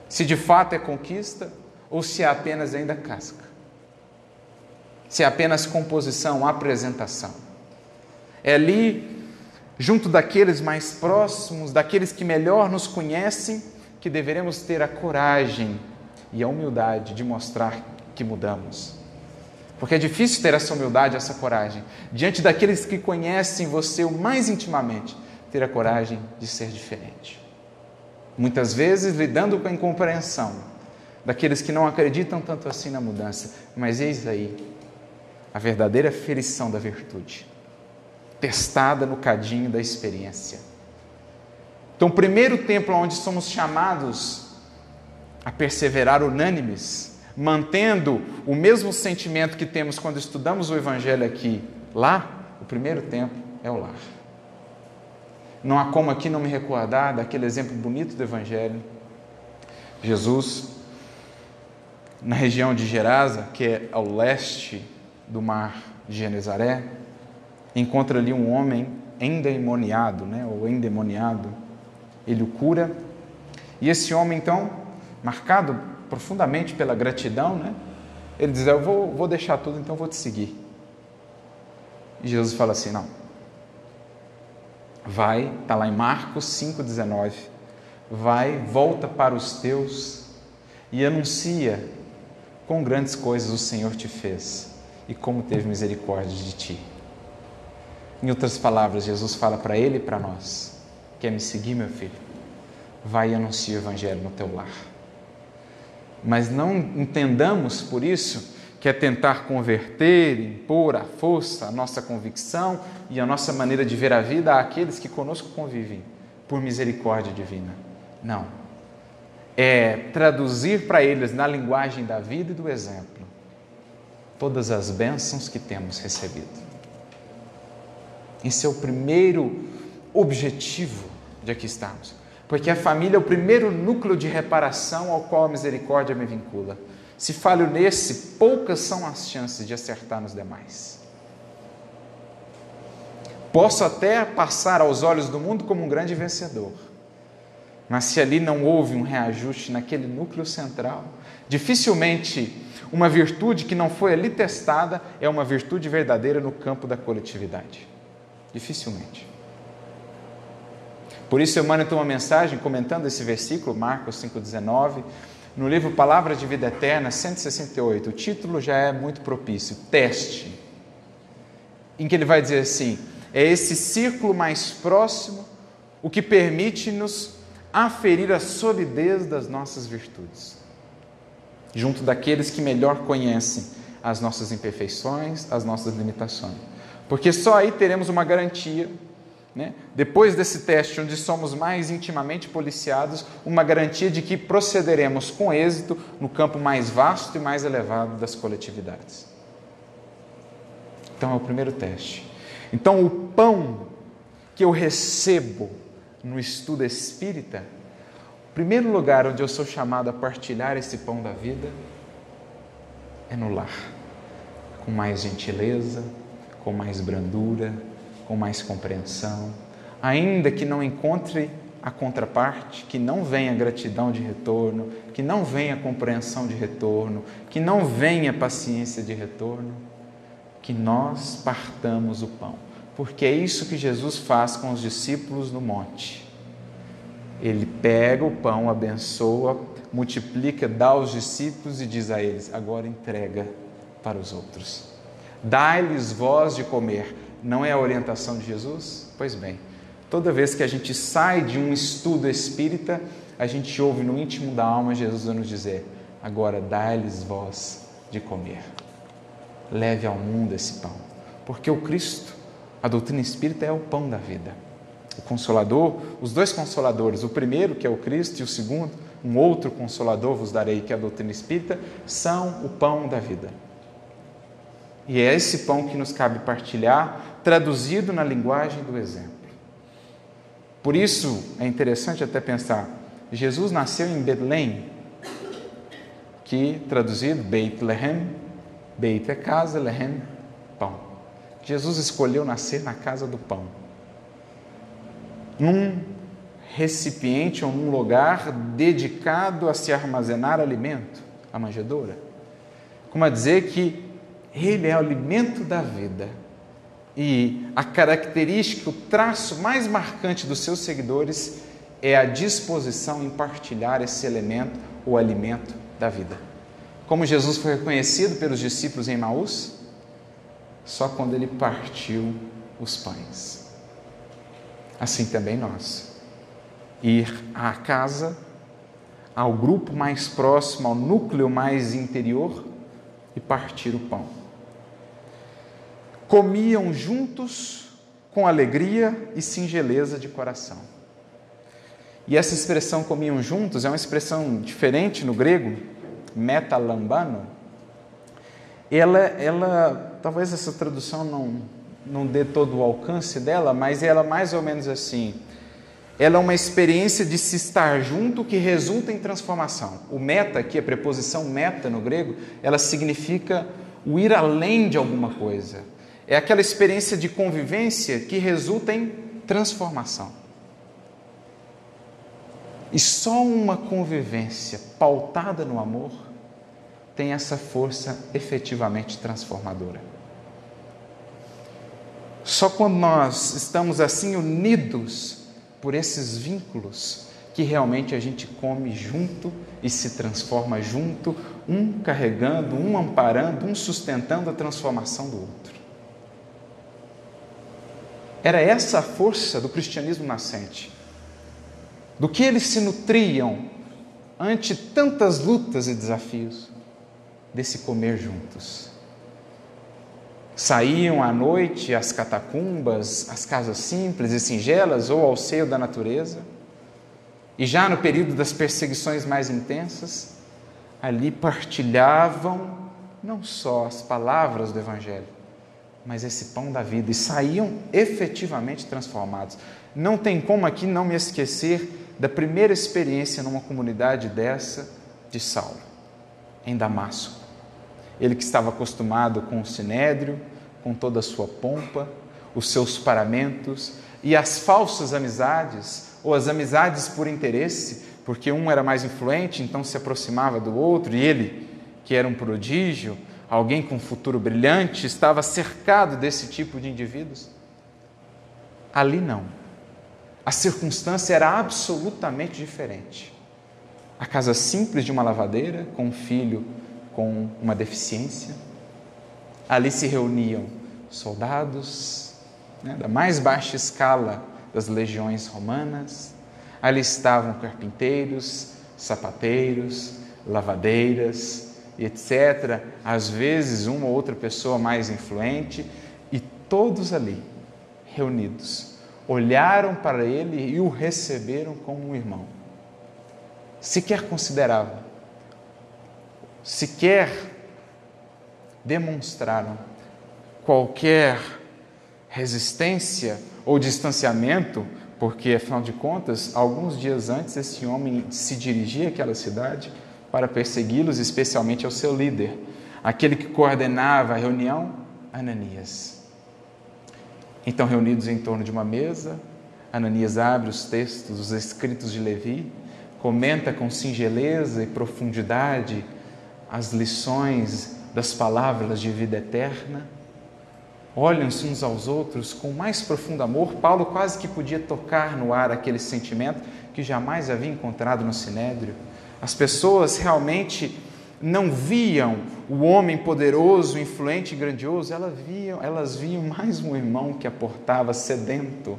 Se de fato é conquista ou se é apenas ainda casca. Se é apenas composição, apresentação. É ali, junto daqueles mais próximos, daqueles que melhor nos conhecem, que deveremos ter a coragem e a humildade de mostrar que mudamos. Porque é difícil ter essa humildade, essa coragem, diante daqueles que conhecem você o mais intimamente, ter a coragem de ser diferente. Muitas vezes lidando com a incompreensão daqueles que não acreditam tanto assim na mudança, mas eis aí a verdadeira ferição da virtude, testada no cadinho da experiência. Então, o primeiro templo onde somos chamados a perseverar unânimes, mantendo o mesmo sentimento que temos quando estudamos o Evangelho aqui, lá, o primeiro templo é o lar. Não há como aqui não me recordar daquele exemplo bonito do Evangelho. Jesus, na região de Gerasa, que é ao leste do mar de Genezaré, encontra ali um homem endemoniado, né, ou endemoniado. Ele o cura. E esse homem, então, marcado profundamente pela gratidão, né, ele diz: Eu vou, vou deixar tudo, então vou te seguir. E Jesus fala assim: Não. Vai, está lá em Marcos 5,19. Vai, volta para os teus e anuncia quão grandes coisas o Senhor te fez e como teve misericórdia de ti. Em outras palavras, Jesus fala para ele e para nós: Quer me seguir, meu filho? Vai e anuncia o Evangelho no teu lar. Mas não entendamos por isso que é tentar converter, impor à força a nossa convicção e a nossa maneira de ver a vida àqueles que conosco convivem, por misericórdia divina. Não. É traduzir para eles, na linguagem da vida e do exemplo, todas as bênçãos que temos recebido. Esse é o primeiro objetivo de aqui estarmos. Porque a família é o primeiro núcleo de reparação ao qual a misericórdia me vincula. Se falho nesse, poucas são as chances de acertar nos demais. Posso até passar aos olhos do mundo como um grande vencedor, mas se ali não houve um reajuste naquele núcleo central, dificilmente uma virtude que não foi ali testada é uma virtude verdadeira no campo da coletividade. Dificilmente. Por isso, eu mando uma mensagem comentando esse versículo, Marcos 5,19, no livro Palavras de Vida Eterna, 168. O título já é muito propício: Teste. Em que ele vai dizer assim: é esse círculo mais próximo o que permite-nos aferir a solidez das nossas virtudes junto daqueles que melhor conhecem as nossas imperfeições, as nossas limitações. Porque só aí teremos uma garantia, né? depois desse teste, onde somos mais intimamente policiados, uma garantia de que procederemos com êxito no campo mais vasto e mais elevado das coletividades. Então é o primeiro teste. Então, o pão que eu recebo no estudo espírita o primeiro lugar onde eu sou chamado a partilhar esse pão da vida é no lar, com mais gentileza, com mais brandura, com mais compreensão, ainda que não encontre a contraparte, que não venha gratidão de retorno, que não venha compreensão de retorno, que não venha paciência de retorno, que nós partamos o pão, porque é isso que Jesus faz com os discípulos no monte. Ele pega o pão, abençoa, multiplica, dá aos discípulos e diz a eles: agora entrega para os outros. Dá-lhes voz de comer. Não é a orientação de Jesus? Pois bem, toda vez que a gente sai de um estudo espírita, a gente ouve no íntimo da alma Jesus nos dizer: agora dá-lhes voz de comer. Leve ao mundo esse pão, porque o Cristo, a doutrina espírita é o pão da vida o Consolador, os dois Consoladores, o primeiro, que é o Cristo, e o segundo, um outro consolador vos darei, que é a doutrina espírita, são o pão da vida. E é esse pão que nos cabe partilhar, traduzido na linguagem do exemplo. Por isso é interessante até pensar: Jesus nasceu em Belém, que traduzido Beit Lehem, Beit é casa, Lehem, pão. Jesus escolheu nascer na casa do pão. Num recipiente ou num lugar dedicado a se armazenar alimento, a manjedoura. Como a dizer que ele é o alimento da vida. E a característica, o traço mais marcante dos seus seguidores é a disposição em partilhar esse elemento, o alimento da vida. Como Jesus foi reconhecido pelos discípulos em Maús? Só quando ele partiu os pães. Assim também nós ir à casa, ao grupo mais próximo, ao núcleo mais interior e partir o pão. Comiam juntos com alegria e singeleza de coração. E essa expressão comiam juntos é uma expressão diferente no grego, metalambano. Ela, ela, talvez essa tradução não, não dê todo o alcance dela, mas ela mais ou menos assim ela é uma experiência de se estar junto que resulta em transformação. O meta, aqui, a preposição meta no grego, ela significa o ir além de alguma coisa. É aquela experiência de convivência que resulta em transformação. E só uma convivência pautada no amor tem essa força efetivamente transformadora. Só quando nós estamos assim unidos por esses vínculos que realmente a gente come junto e se transforma junto, um carregando, um amparando, um sustentando a transformação do outro. Era essa a força do cristianismo nascente. Do que eles se nutriam ante tantas lutas e desafios, desse comer juntos saíam à noite às catacumbas, às casas simples e singelas ou ao seio da natureza. E já no período das perseguições mais intensas, ali partilhavam não só as palavras do Evangelho, mas esse pão da vida e saíam efetivamente transformados. Não tem como aqui não me esquecer da primeira experiência numa comunidade dessa de Saulo, em Damasco. Ele que estava acostumado com o sinédrio, com toda a sua pompa, os seus paramentos e as falsas amizades, ou as amizades por interesse, porque um era mais influente, então se aproximava do outro, e ele, que era um prodígio, alguém com um futuro brilhante, estava cercado desse tipo de indivíduos. Ali não. A circunstância era absolutamente diferente. A casa simples de uma lavadeira, com um filho com uma deficiência, Ali se reuniam soldados né, da mais baixa escala das legiões romanas, ali estavam carpinteiros, sapateiros, lavadeiras, etc. Às vezes, uma ou outra pessoa mais influente, e todos ali, reunidos, olharam para ele e o receberam como um irmão. Sequer consideravam, sequer demonstraram qualquer resistência ou distanciamento, porque afinal de contas, alguns dias antes esse homem se dirigia àquela cidade para persegui-los, especialmente ao seu líder, aquele que coordenava a reunião, Ananias. Então, reunidos em torno de uma mesa, Ananias abre os textos, os escritos de Levi, comenta com singeleza e profundidade as lições das palavras de vida eterna, olham-se uns aos outros com mais profundo amor. Paulo quase que podia tocar no ar aquele sentimento que jamais havia encontrado no Sinédrio. As pessoas realmente não viam o homem poderoso, influente e grandioso, elas viam, elas viam mais um irmão que aportava sedento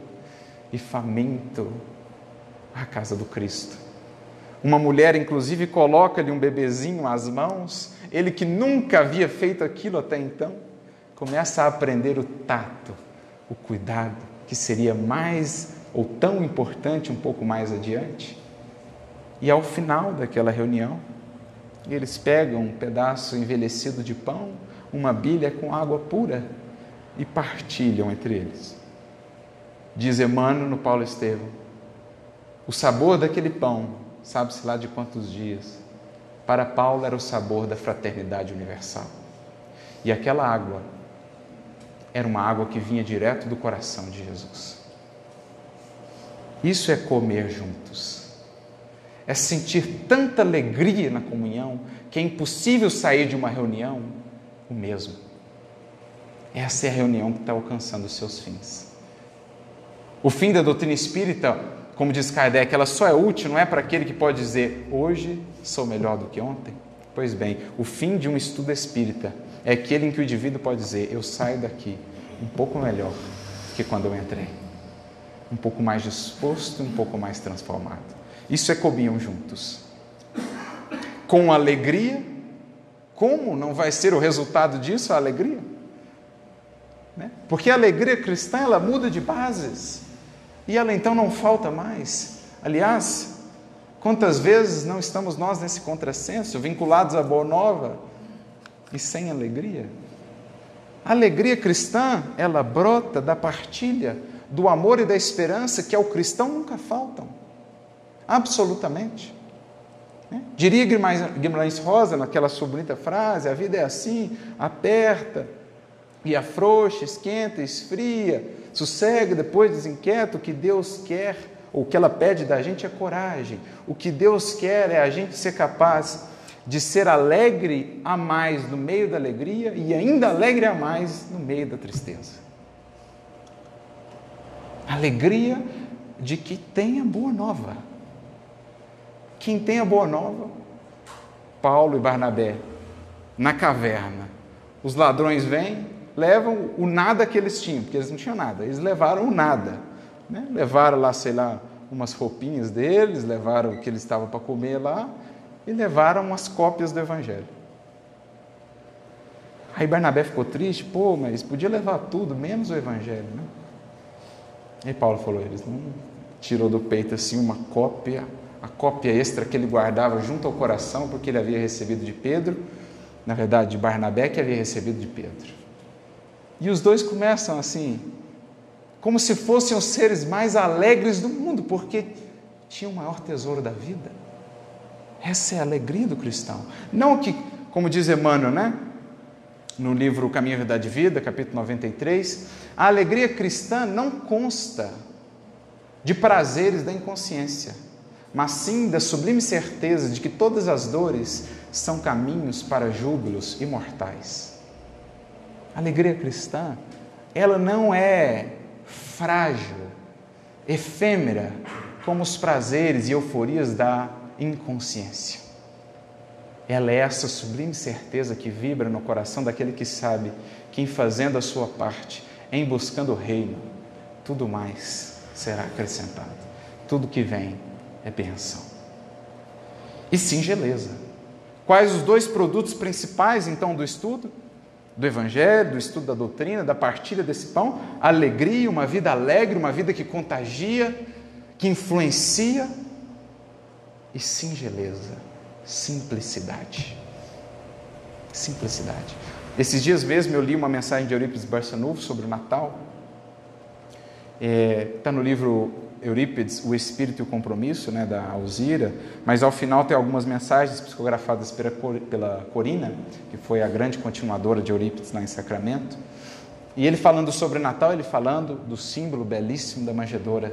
e faminto à casa do Cristo. Uma mulher, inclusive, coloca-lhe um bebezinho às mãos ele que nunca havia feito aquilo até então, começa a aprender o tato, o cuidado, que seria mais ou tão importante um pouco mais adiante. E ao final daquela reunião, eles pegam um pedaço envelhecido de pão, uma bilha com água pura e partilham entre eles. Diz Emmanuel no Paulo Estevão: o sabor daquele pão, sabe-se lá de quantos dias, para Paulo era o sabor da fraternidade universal. E aquela água era uma água que vinha direto do coração de Jesus. Isso é comer juntos. É sentir tanta alegria na comunhão que é impossível sair de uma reunião o mesmo. Essa é a reunião que está alcançando os seus fins. O fim da doutrina espírita, como diz Kardec, ela só é útil, não é para aquele que pode dizer hoje sou melhor do que ontem. Pois bem, o fim de um estudo espírita é aquele em que o indivíduo pode dizer eu saio daqui um pouco melhor que quando eu entrei. Um pouco mais disposto, um pouco mais transformado. Isso é comiam juntos. Com alegria, como não vai ser o resultado disso a alegria? Né? Porque a alegria cristã ela muda de bases. E ela então não falta mais. Aliás, quantas vezes não estamos nós nesse contrassenso, vinculados à boa nova e sem alegria? A alegria cristã, ela brota da partilha, do amor e da esperança que ao cristão nunca faltam. Absolutamente. Né? Diria Guimarães Rosa naquela sua bonita frase: a vida é assim, aperta e afrouxa, esquenta, esfria, sossega, depois desinquieta. O que Deus quer, ou o que ela pede da gente é coragem. O que Deus quer é a gente ser capaz de ser alegre a mais no meio da alegria e ainda alegre a mais no meio da tristeza. Alegria de que tem a boa nova. Quem tem a boa nova? Paulo e Barnabé, na caverna. Os ladrões vêm, levam o nada que eles tinham, porque eles não tinham nada, eles levaram o nada. Né? Levaram lá, sei lá, umas roupinhas deles, levaram o que eles estavam para comer lá e levaram as cópias do Evangelho. Aí Barnabé ficou triste, pô, mas podia levar tudo, menos o Evangelho, né? E Paulo falou, eles não tirou do peito assim uma cópia, a cópia extra que ele guardava junto ao coração, porque ele havia recebido de Pedro, na verdade, de Barnabé que havia recebido de Pedro. E os dois começam assim, como se fossem os seres mais alegres do mundo, porque tinham o maior tesouro da vida. Essa é a alegria do cristão. Não que, como diz Emmanuel, né? no livro Caminho, Verdade e Vida, capítulo 93, a alegria cristã não consta de prazeres da inconsciência, mas sim da sublime certeza de que todas as dores são caminhos para júbilos imortais. A alegria cristã, ela não é frágil, efêmera, como os prazeres e euforias da inconsciência. Ela é essa sublime certeza que vibra no coração daquele que sabe que, em fazendo a sua parte, em buscando o reino, tudo mais será acrescentado. Tudo que vem é bênção. E singeleza. Quais os dois produtos principais, então, do estudo? do Evangelho, do estudo da doutrina, da partilha desse pão, alegria, uma vida alegre, uma vida que contagia, que influencia, e singeleza, simplicidade. Simplicidade. Esses dias mesmo eu li uma mensagem de Eurípides Barçanufo sobre o Natal. Está é, tá no livro Eurípides, O Espírito e o Compromisso, né, da Alzira, mas ao final tem algumas mensagens psicografadas pela, pela Corina, que foi a grande continuadora de Eurípides lá em Sacramento. E ele falando sobre Natal, ele falando do símbolo belíssimo da manjedoura,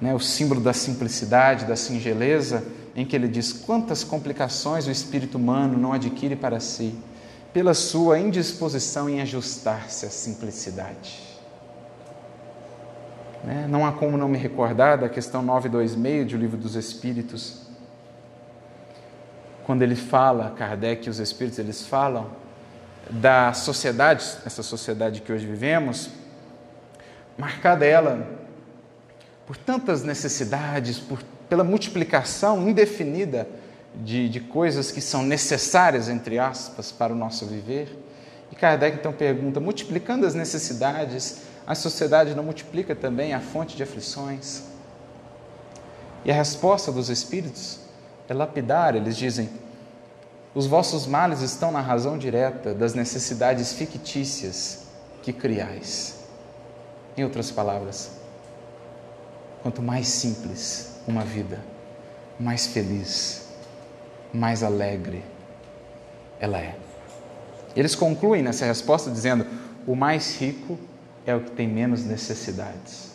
né, o símbolo da simplicidade, da singeleza, em que ele diz quantas complicações o espírito humano não adquire para si, pela sua indisposição em ajustar-se à simplicidade. Né? Não há como não me recordar da questão 926 do Livro dos Espíritos, quando ele fala, Kardec e os Espíritos, eles falam da sociedade, essa sociedade que hoje vivemos, marcada ela por tantas necessidades, por, pela multiplicação indefinida de, de coisas que são necessárias, entre aspas, para o nosso viver. E Kardec então pergunta: multiplicando as necessidades, a sociedade não multiplica também a fonte de aflições? E a resposta dos Espíritos é lapidar, eles dizem: os vossos males estão na razão direta das necessidades fictícias que criais. Em outras palavras, quanto mais simples uma vida, mais feliz, mais alegre ela é. Eles concluem nessa resposta dizendo: o mais rico é o que tem menos necessidades.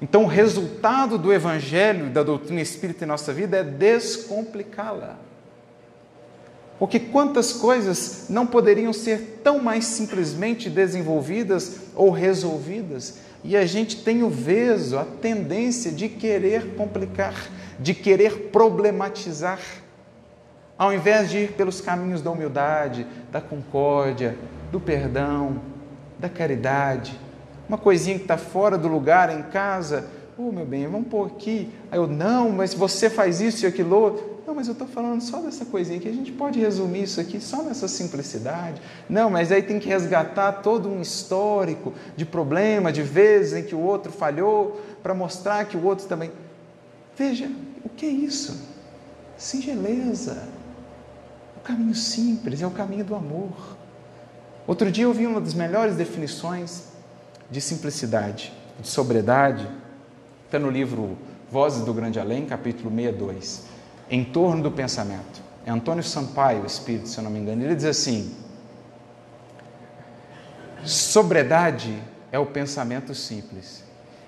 Então, o resultado do Evangelho e da doutrina espírita em nossa vida é descomplicá-la. Porque quantas coisas não poderiam ser tão mais simplesmente desenvolvidas ou resolvidas? E a gente tem o veso, a tendência de querer complicar, de querer problematizar, ao invés de ir pelos caminhos da humildade, da concórdia, do perdão, da caridade. Uma coisinha que está fora do lugar em casa, oh meu bem, vamos pôr aqui. Aí eu, não, mas você faz isso e aquilo outro. Não, mas eu estou falando só dessa coisinha que a gente pode resumir isso aqui só nessa simplicidade. Não, mas aí tem que resgatar todo um histórico de problema, de vezes em que o outro falhou, para mostrar que o outro também. Veja, o que é isso? Singeleza. O caminho simples é o caminho do amor. Outro dia eu vi uma das melhores definições de simplicidade, de sobriedade, está no livro Vozes do Grande Além, capítulo 62 em torno do pensamento. É Antônio Sampaio, o espírito, se eu não me engano. Ele diz assim: sobriedade é o pensamento simples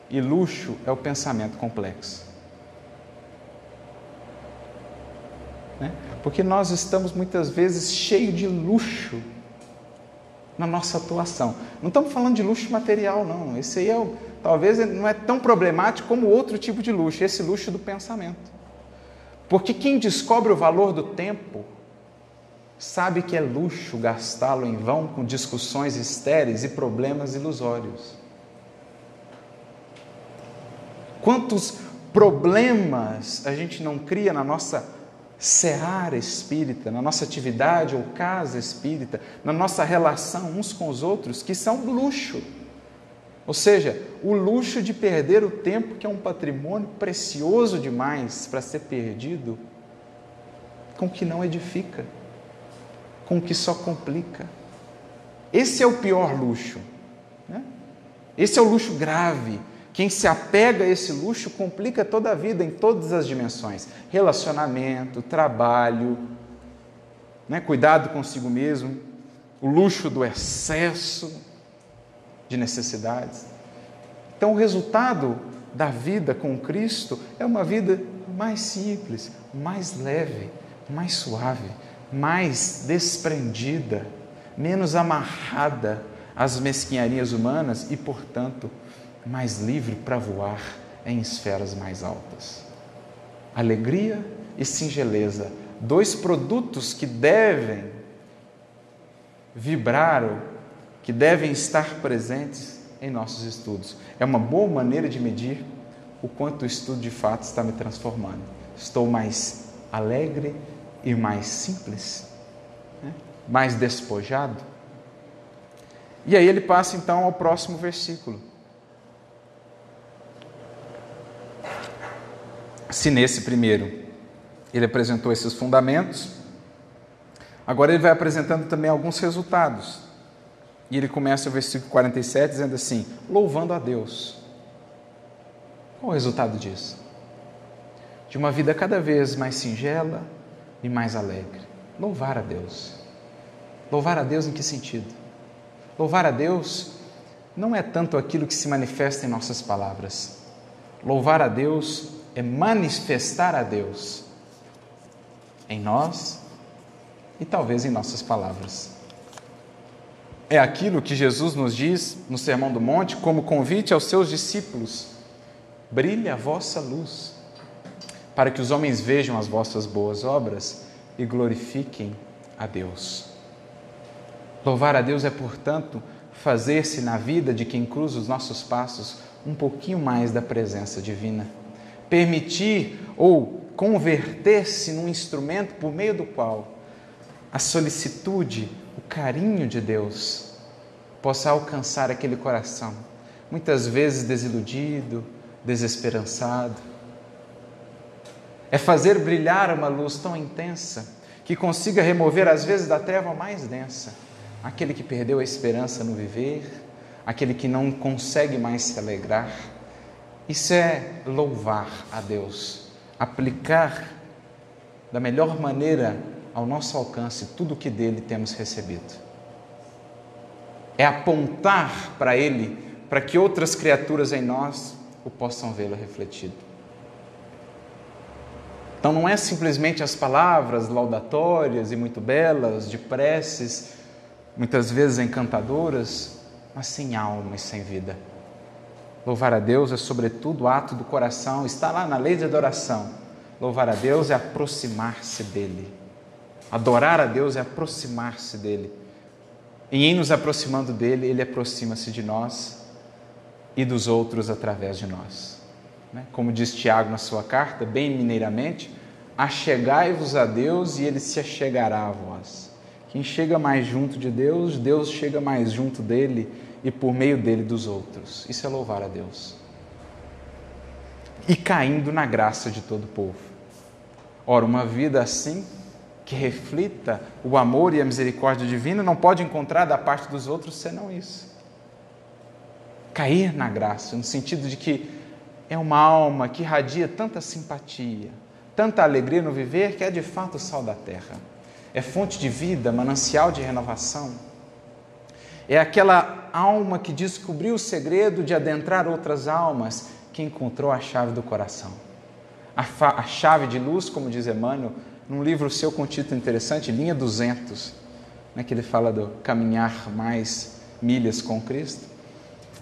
e luxo é o pensamento complexo. Né? Porque nós estamos muitas vezes cheios de luxo na nossa atuação. Não estamos falando de luxo material, não. Esse aí é, talvez não é tão problemático como outro tipo de luxo, esse luxo do pensamento. Porque quem descobre o valor do tempo sabe que é luxo gastá-lo em vão com discussões estéreis e problemas ilusórios. Quantos problemas a gente não cria na nossa seara espírita, na nossa atividade ou casa espírita, na nossa relação uns com os outros, que são luxo. Ou seja, o luxo de perder o tempo, que é um patrimônio precioso demais para ser perdido, com que não edifica, com que só complica. Esse é o pior luxo. Né? Esse é o luxo grave. Quem se apega a esse luxo complica toda a vida em todas as dimensões: relacionamento, trabalho, né? cuidado consigo mesmo, o luxo do excesso de necessidades. Então, o resultado da vida com Cristo é uma vida mais simples, mais leve, mais suave, mais desprendida, menos amarrada às mesquinharias humanas e, portanto, mais livre para voar em esferas mais altas. Alegria e singeleza, dois produtos que devem vibrar que devem estar presentes em nossos estudos. É uma boa maneira de medir o quanto o estudo de fato está me transformando. Estou mais alegre e mais simples, né? mais despojado. E aí ele passa então ao próximo versículo. Se nesse primeiro ele apresentou esses fundamentos, agora ele vai apresentando também alguns resultados. E ele começa o versículo 47 dizendo assim: louvando a Deus. Qual o resultado disso? De uma vida cada vez mais singela e mais alegre. Louvar a Deus. Louvar a Deus em que sentido? Louvar a Deus não é tanto aquilo que se manifesta em nossas palavras. Louvar a Deus é manifestar a Deus em nós e talvez em nossas palavras é aquilo que Jesus nos diz no Sermão do Monte como convite aos seus discípulos: brilhe a vossa luz, para que os homens vejam as vossas boas obras e glorifiquem a Deus. Louvar a Deus é, portanto, fazer-se na vida de quem cruza os nossos passos um pouquinho mais da presença divina. Permitir ou converter-se num instrumento por meio do qual a solicitude, o carinho de Deus possa alcançar aquele coração, muitas vezes desiludido, desesperançado. é fazer brilhar uma luz tão intensa que consiga remover, às vezes, da treva mais densa aquele que perdeu a esperança no viver, aquele que não consegue mais se alegrar. Isso é louvar a Deus, aplicar da melhor maneira ao nosso alcance tudo o que dele temos recebido. É apontar para ele, para que outras criaturas em nós o possam vê-lo refletido. Então não é simplesmente as palavras laudatórias e muito belas, de preces, muitas vezes encantadoras, mas sem alma e sem vida. Louvar a Deus é, sobretudo, ato do coração, está lá na lei de adoração. Louvar a Deus é aproximar-se dEle. Adorar a Deus é aproximar-se dEle. E em nos aproximando dEle, Ele aproxima-se de nós e dos outros através de nós. Né? Como diz Tiago na sua carta, bem mineiramente, achegai-vos a Deus e ele se achegará a vós. Quem chega mais junto de Deus, Deus chega mais junto dele e por meio dele dos outros. Isso é louvar a Deus. E caindo na graça de todo o povo. Ora, uma vida assim, que reflita o amor e a misericórdia divina, não pode encontrar da parte dos outros senão isso. Cair na graça, no sentido de que é uma alma que irradia tanta simpatia, tanta alegria no viver, que é de fato o sal da terra. É fonte de vida, manancial de renovação. É aquela alma que descobriu o segredo de adentrar outras almas, que encontrou a chave do coração. A, a chave de luz, como diz Emmanuel, num livro seu com título interessante, Linha 200, né, que ele fala do caminhar mais milhas com Cristo.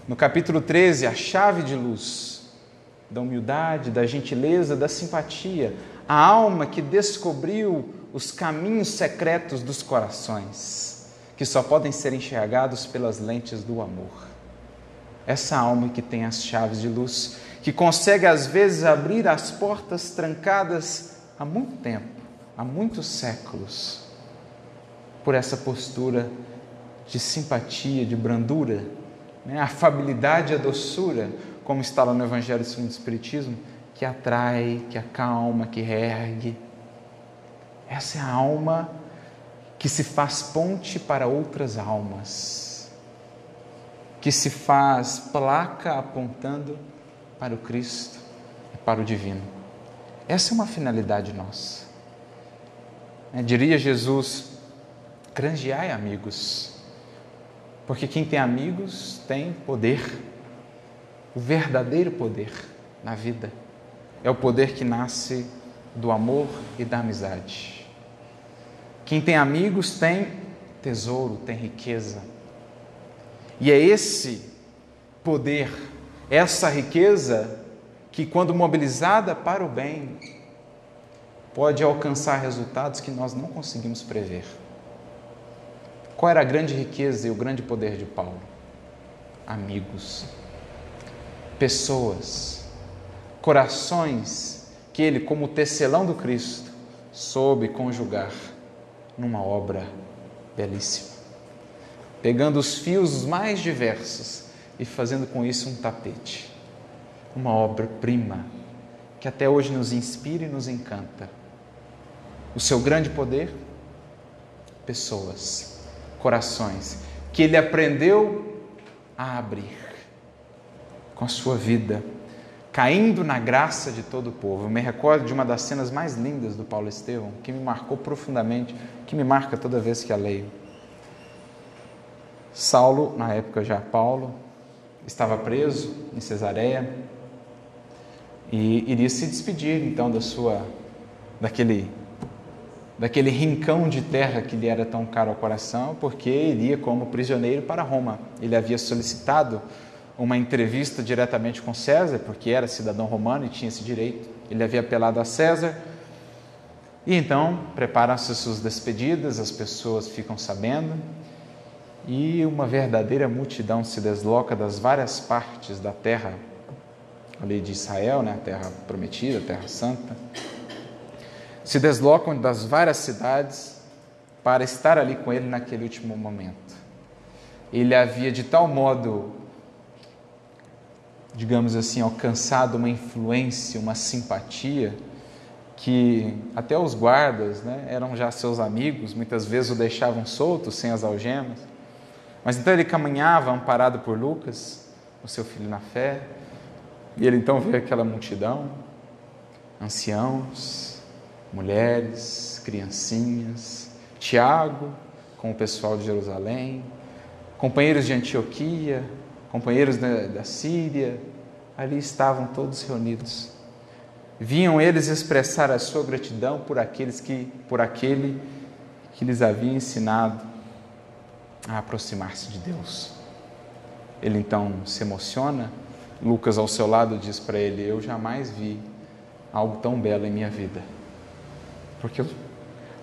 No capítulo 13, a chave de luz da humildade, da gentileza, da simpatia, a alma que descobriu os caminhos secretos dos corações, que só podem ser enxergados pelas lentes do amor. Essa alma que tem as chaves de luz, que consegue às vezes abrir as portas trancadas há muito tempo, há muitos séculos, por essa postura de simpatia, de brandura, né? a afabilidade, a doçura, como está lá no Evangelho segundo o Espiritismo, que atrai, que acalma, que reergue. Essa é a alma que se faz ponte para outras almas, que se faz placa apontando para o Cristo e para o Divino. Essa é uma finalidade nossa. É, diria Jesus: granjeai amigos, porque quem tem amigos tem poder o verdadeiro poder na vida é o poder que nasce do amor e da amizade. Quem tem amigos tem tesouro, tem riqueza. E é esse poder, essa riqueza, que, quando mobilizada para o bem, pode alcançar resultados que nós não conseguimos prever. Qual era a grande riqueza e o grande poder de Paulo? Amigos pessoas, corações que ele, como tecelão do Cristo, soube conjugar numa obra belíssima, pegando os fios mais diversos e fazendo com isso um tapete, uma obra-prima que até hoje nos inspira e nos encanta. O seu grande poder, pessoas, corações, que ele aprendeu a abrir com a sua vida, caindo na graça de todo o povo. Eu me recordo de uma das cenas mais lindas do Paulo Estevão, que me marcou profundamente, que me marca toda vez que a leio. Saulo, na época já Paulo, estava preso em Cesareia e iria se despedir então da sua daquele daquele rincão de terra que lhe era tão caro ao coração, porque iria como prisioneiro para Roma. Ele havia solicitado uma entrevista diretamente com César, porque era cidadão romano e tinha esse direito. Ele havia apelado a César. E então preparam-se suas despedidas, as pessoas ficam sabendo, e uma verdadeira multidão se desloca das várias partes da terra, ali de Israel, né, a terra prometida, a terra santa, se deslocam das várias cidades para estar ali com ele naquele último momento. Ele havia de tal modo digamos assim, alcançado uma influência, uma simpatia, que até os guardas né, eram já seus amigos, muitas vezes o deixavam solto, sem as algemas. Mas então ele caminhava amparado por Lucas, o seu filho na fé, e ele então vê aquela multidão, anciãos, mulheres, criancinhas, Tiago com o pessoal de Jerusalém, companheiros de Antioquia, companheiros da, da Síria, ali estavam todos reunidos. Vinham eles expressar a sua gratidão por aqueles que por aquele que lhes havia ensinado a aproximar-se de Deus. Ele então se emociona. Lucas ao seu lado diz para ele: Eu jamais vi algo tão belo em minha vida. Porque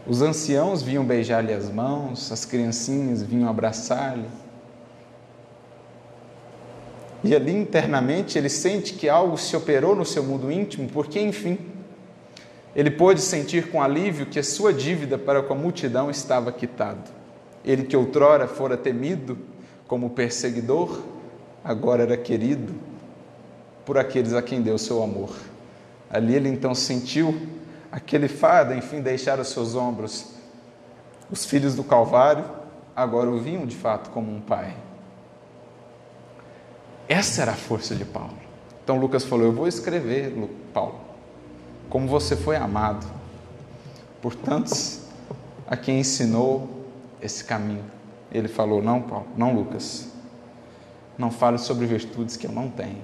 os anciãos vinham beijar-lhe as mãos, as criancinhas vinham abraçar-lhe. E ali internamente ele sente que algo se operou no seu mundo íntimo, porque enfim, ele pôde sentir com alívio que a sua dívida para com a multidão estava quitada. Ele que outrora fora temido como perseguidor, agora era querido por aqueles a quem deu seu amor. Ali ele então sentiu aquele fardo, enfim, deixar os seus ombros. Os filhos do Calvário agora o viam de fato como um pai. Essa era a força de Paulo. Então Lucas falou: Eu vou escrever, Paulo, como você foi amado por tantos a quem ensinou esse caminho. Ele falou: Não, Paulo, não, Lucas, não fale sobre virtudes que eu não tenho.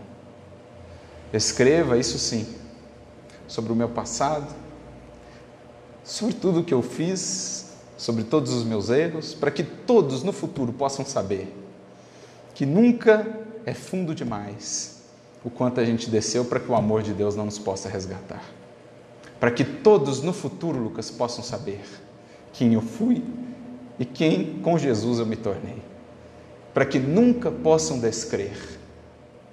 Escreva, isso sim, sobre o meu passado, sobre tudo o que eu fiz, sobre todos os meus erros, para que todos no futuro possam saber que nunca é fundo demais o quanto a gente desceu para que o amor de Deus não nos possa resgatar. Para que todos no futuro, Lucas, possam saber quem eu fui e quem com Jesus eu me tornei. Para que nunca possam descrer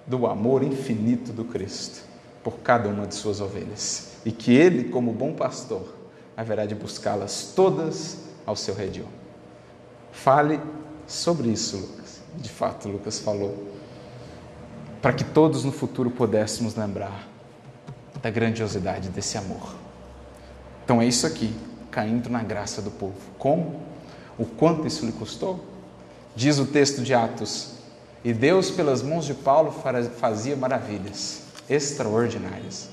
do amor infinito do Cristo por cada uma de suas ovelhas. E que Ele, como bom pastor, haverá de buscá-las todas ao seu redil. Fale sobre isso, Lucas. De fato, Lucas falou para que todos no futuro pudéssemos lembrar da grandiosidade desse amor. Então é isso aqui, caindo na graça do povo. Como? O quanto isso lhe custou? Diz o texto de Atos: E Deus, pelas mãos de Paulo, fazia maravilhas extraordinárias.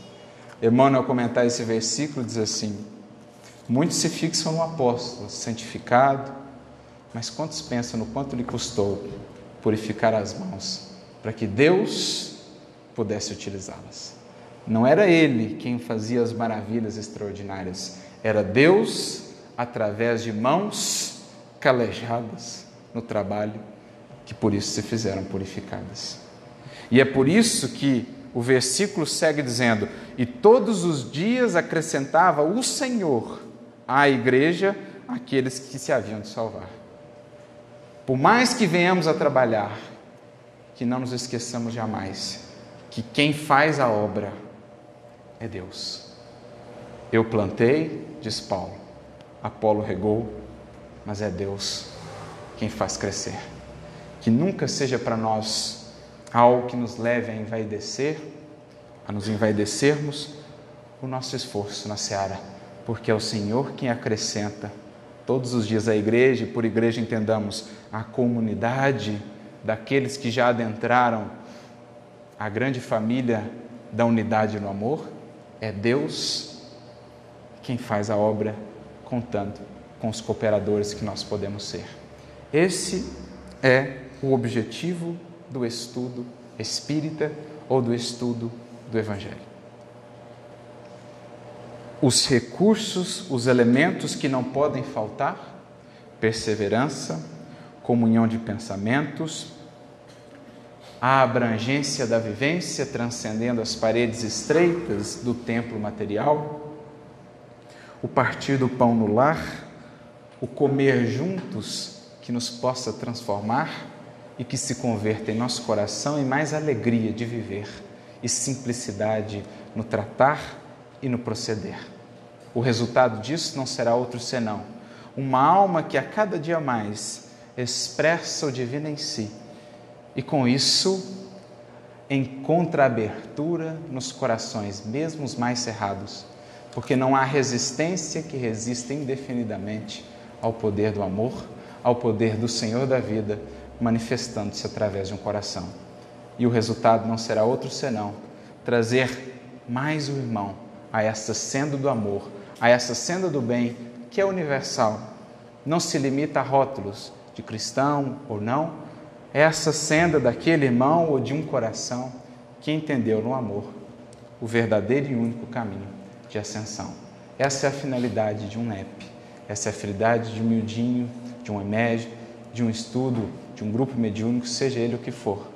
Emmanuel, ao comentar esse versículo, diz assim: Muitos se fixam no apóstolo, santificado, mas quantos pensam no quanto lhe custou purificar as mãos para que Deus pudesse utilizá-las. Não era ele quem fazia as maravilhas extraordinárias, era Deus através de mãos calejadas no trabalho que por isso se fizeram purificadas. E é por isso que o versículo segue dizendo: E todos os dias acrescentava o Senhor à igreja aqueles que se haviam de salvar. Por mais que venhamos a trabalhar, que não nos esqueçamos jamais que quem faz a obra é Deus. Eu plantei, diz Paulo, Apolo regou, mas é Deus quem faz crescer. Que nunca seja para nós algo que nos leve a envaidecer, a nos envaidecermos o nosso esforço na seara, porque é o Senhor quem acrescenta todos os dias a igreja, e por igreja entendamos a comunidade daqueles que já adentraram a grande família da unidade no amor, é Deus quem faz a obra contando com os cooperadores que nós podemos ser. Esse é o objetivo do estudo espírita ou do estudo do Evangelho. Os recursos, os elementos que não podem faltar: perseverança, comunhão de pensamentos, a abrangência da vivência transcendendo as paredes estreitas do templo material, o partir do pão no lar, o comer juntos que nos possa transformar e que se converta em nosso coração em mais alegria de viver e simplicidade no tratar e no proceder. O resultado disso não será outro senão uma alma que a cada dia mais expressa o divino em si e com isso encontra abertura nos corações, mesmo os mais cerrados, porque não há resistência que resista indefinidamente ao poder do amor, ao poder do Senhor da vida, manifestando-se através de um coração. E o resultado não será outro senão trazer mais o irmão a essa senda do amor, a essa senda do bem, que é universal. Não se limita a rótulos de cristão ou não, é essa senda daquele irmão ou de um coração que entendeu no amor o verdadeiro e único caminho de ascensão. Essa é a finalidade de um NEP, essa é a finalidade de um miudinho, de um EMED, de um estudo, de um grupo mediúnico, seja ele o que for.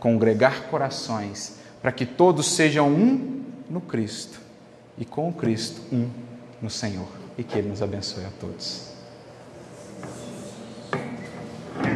Congregar corações para que todos sejam um no Cristo e com o Cristo um no Senhor. E que Ele nos abençoe a todos.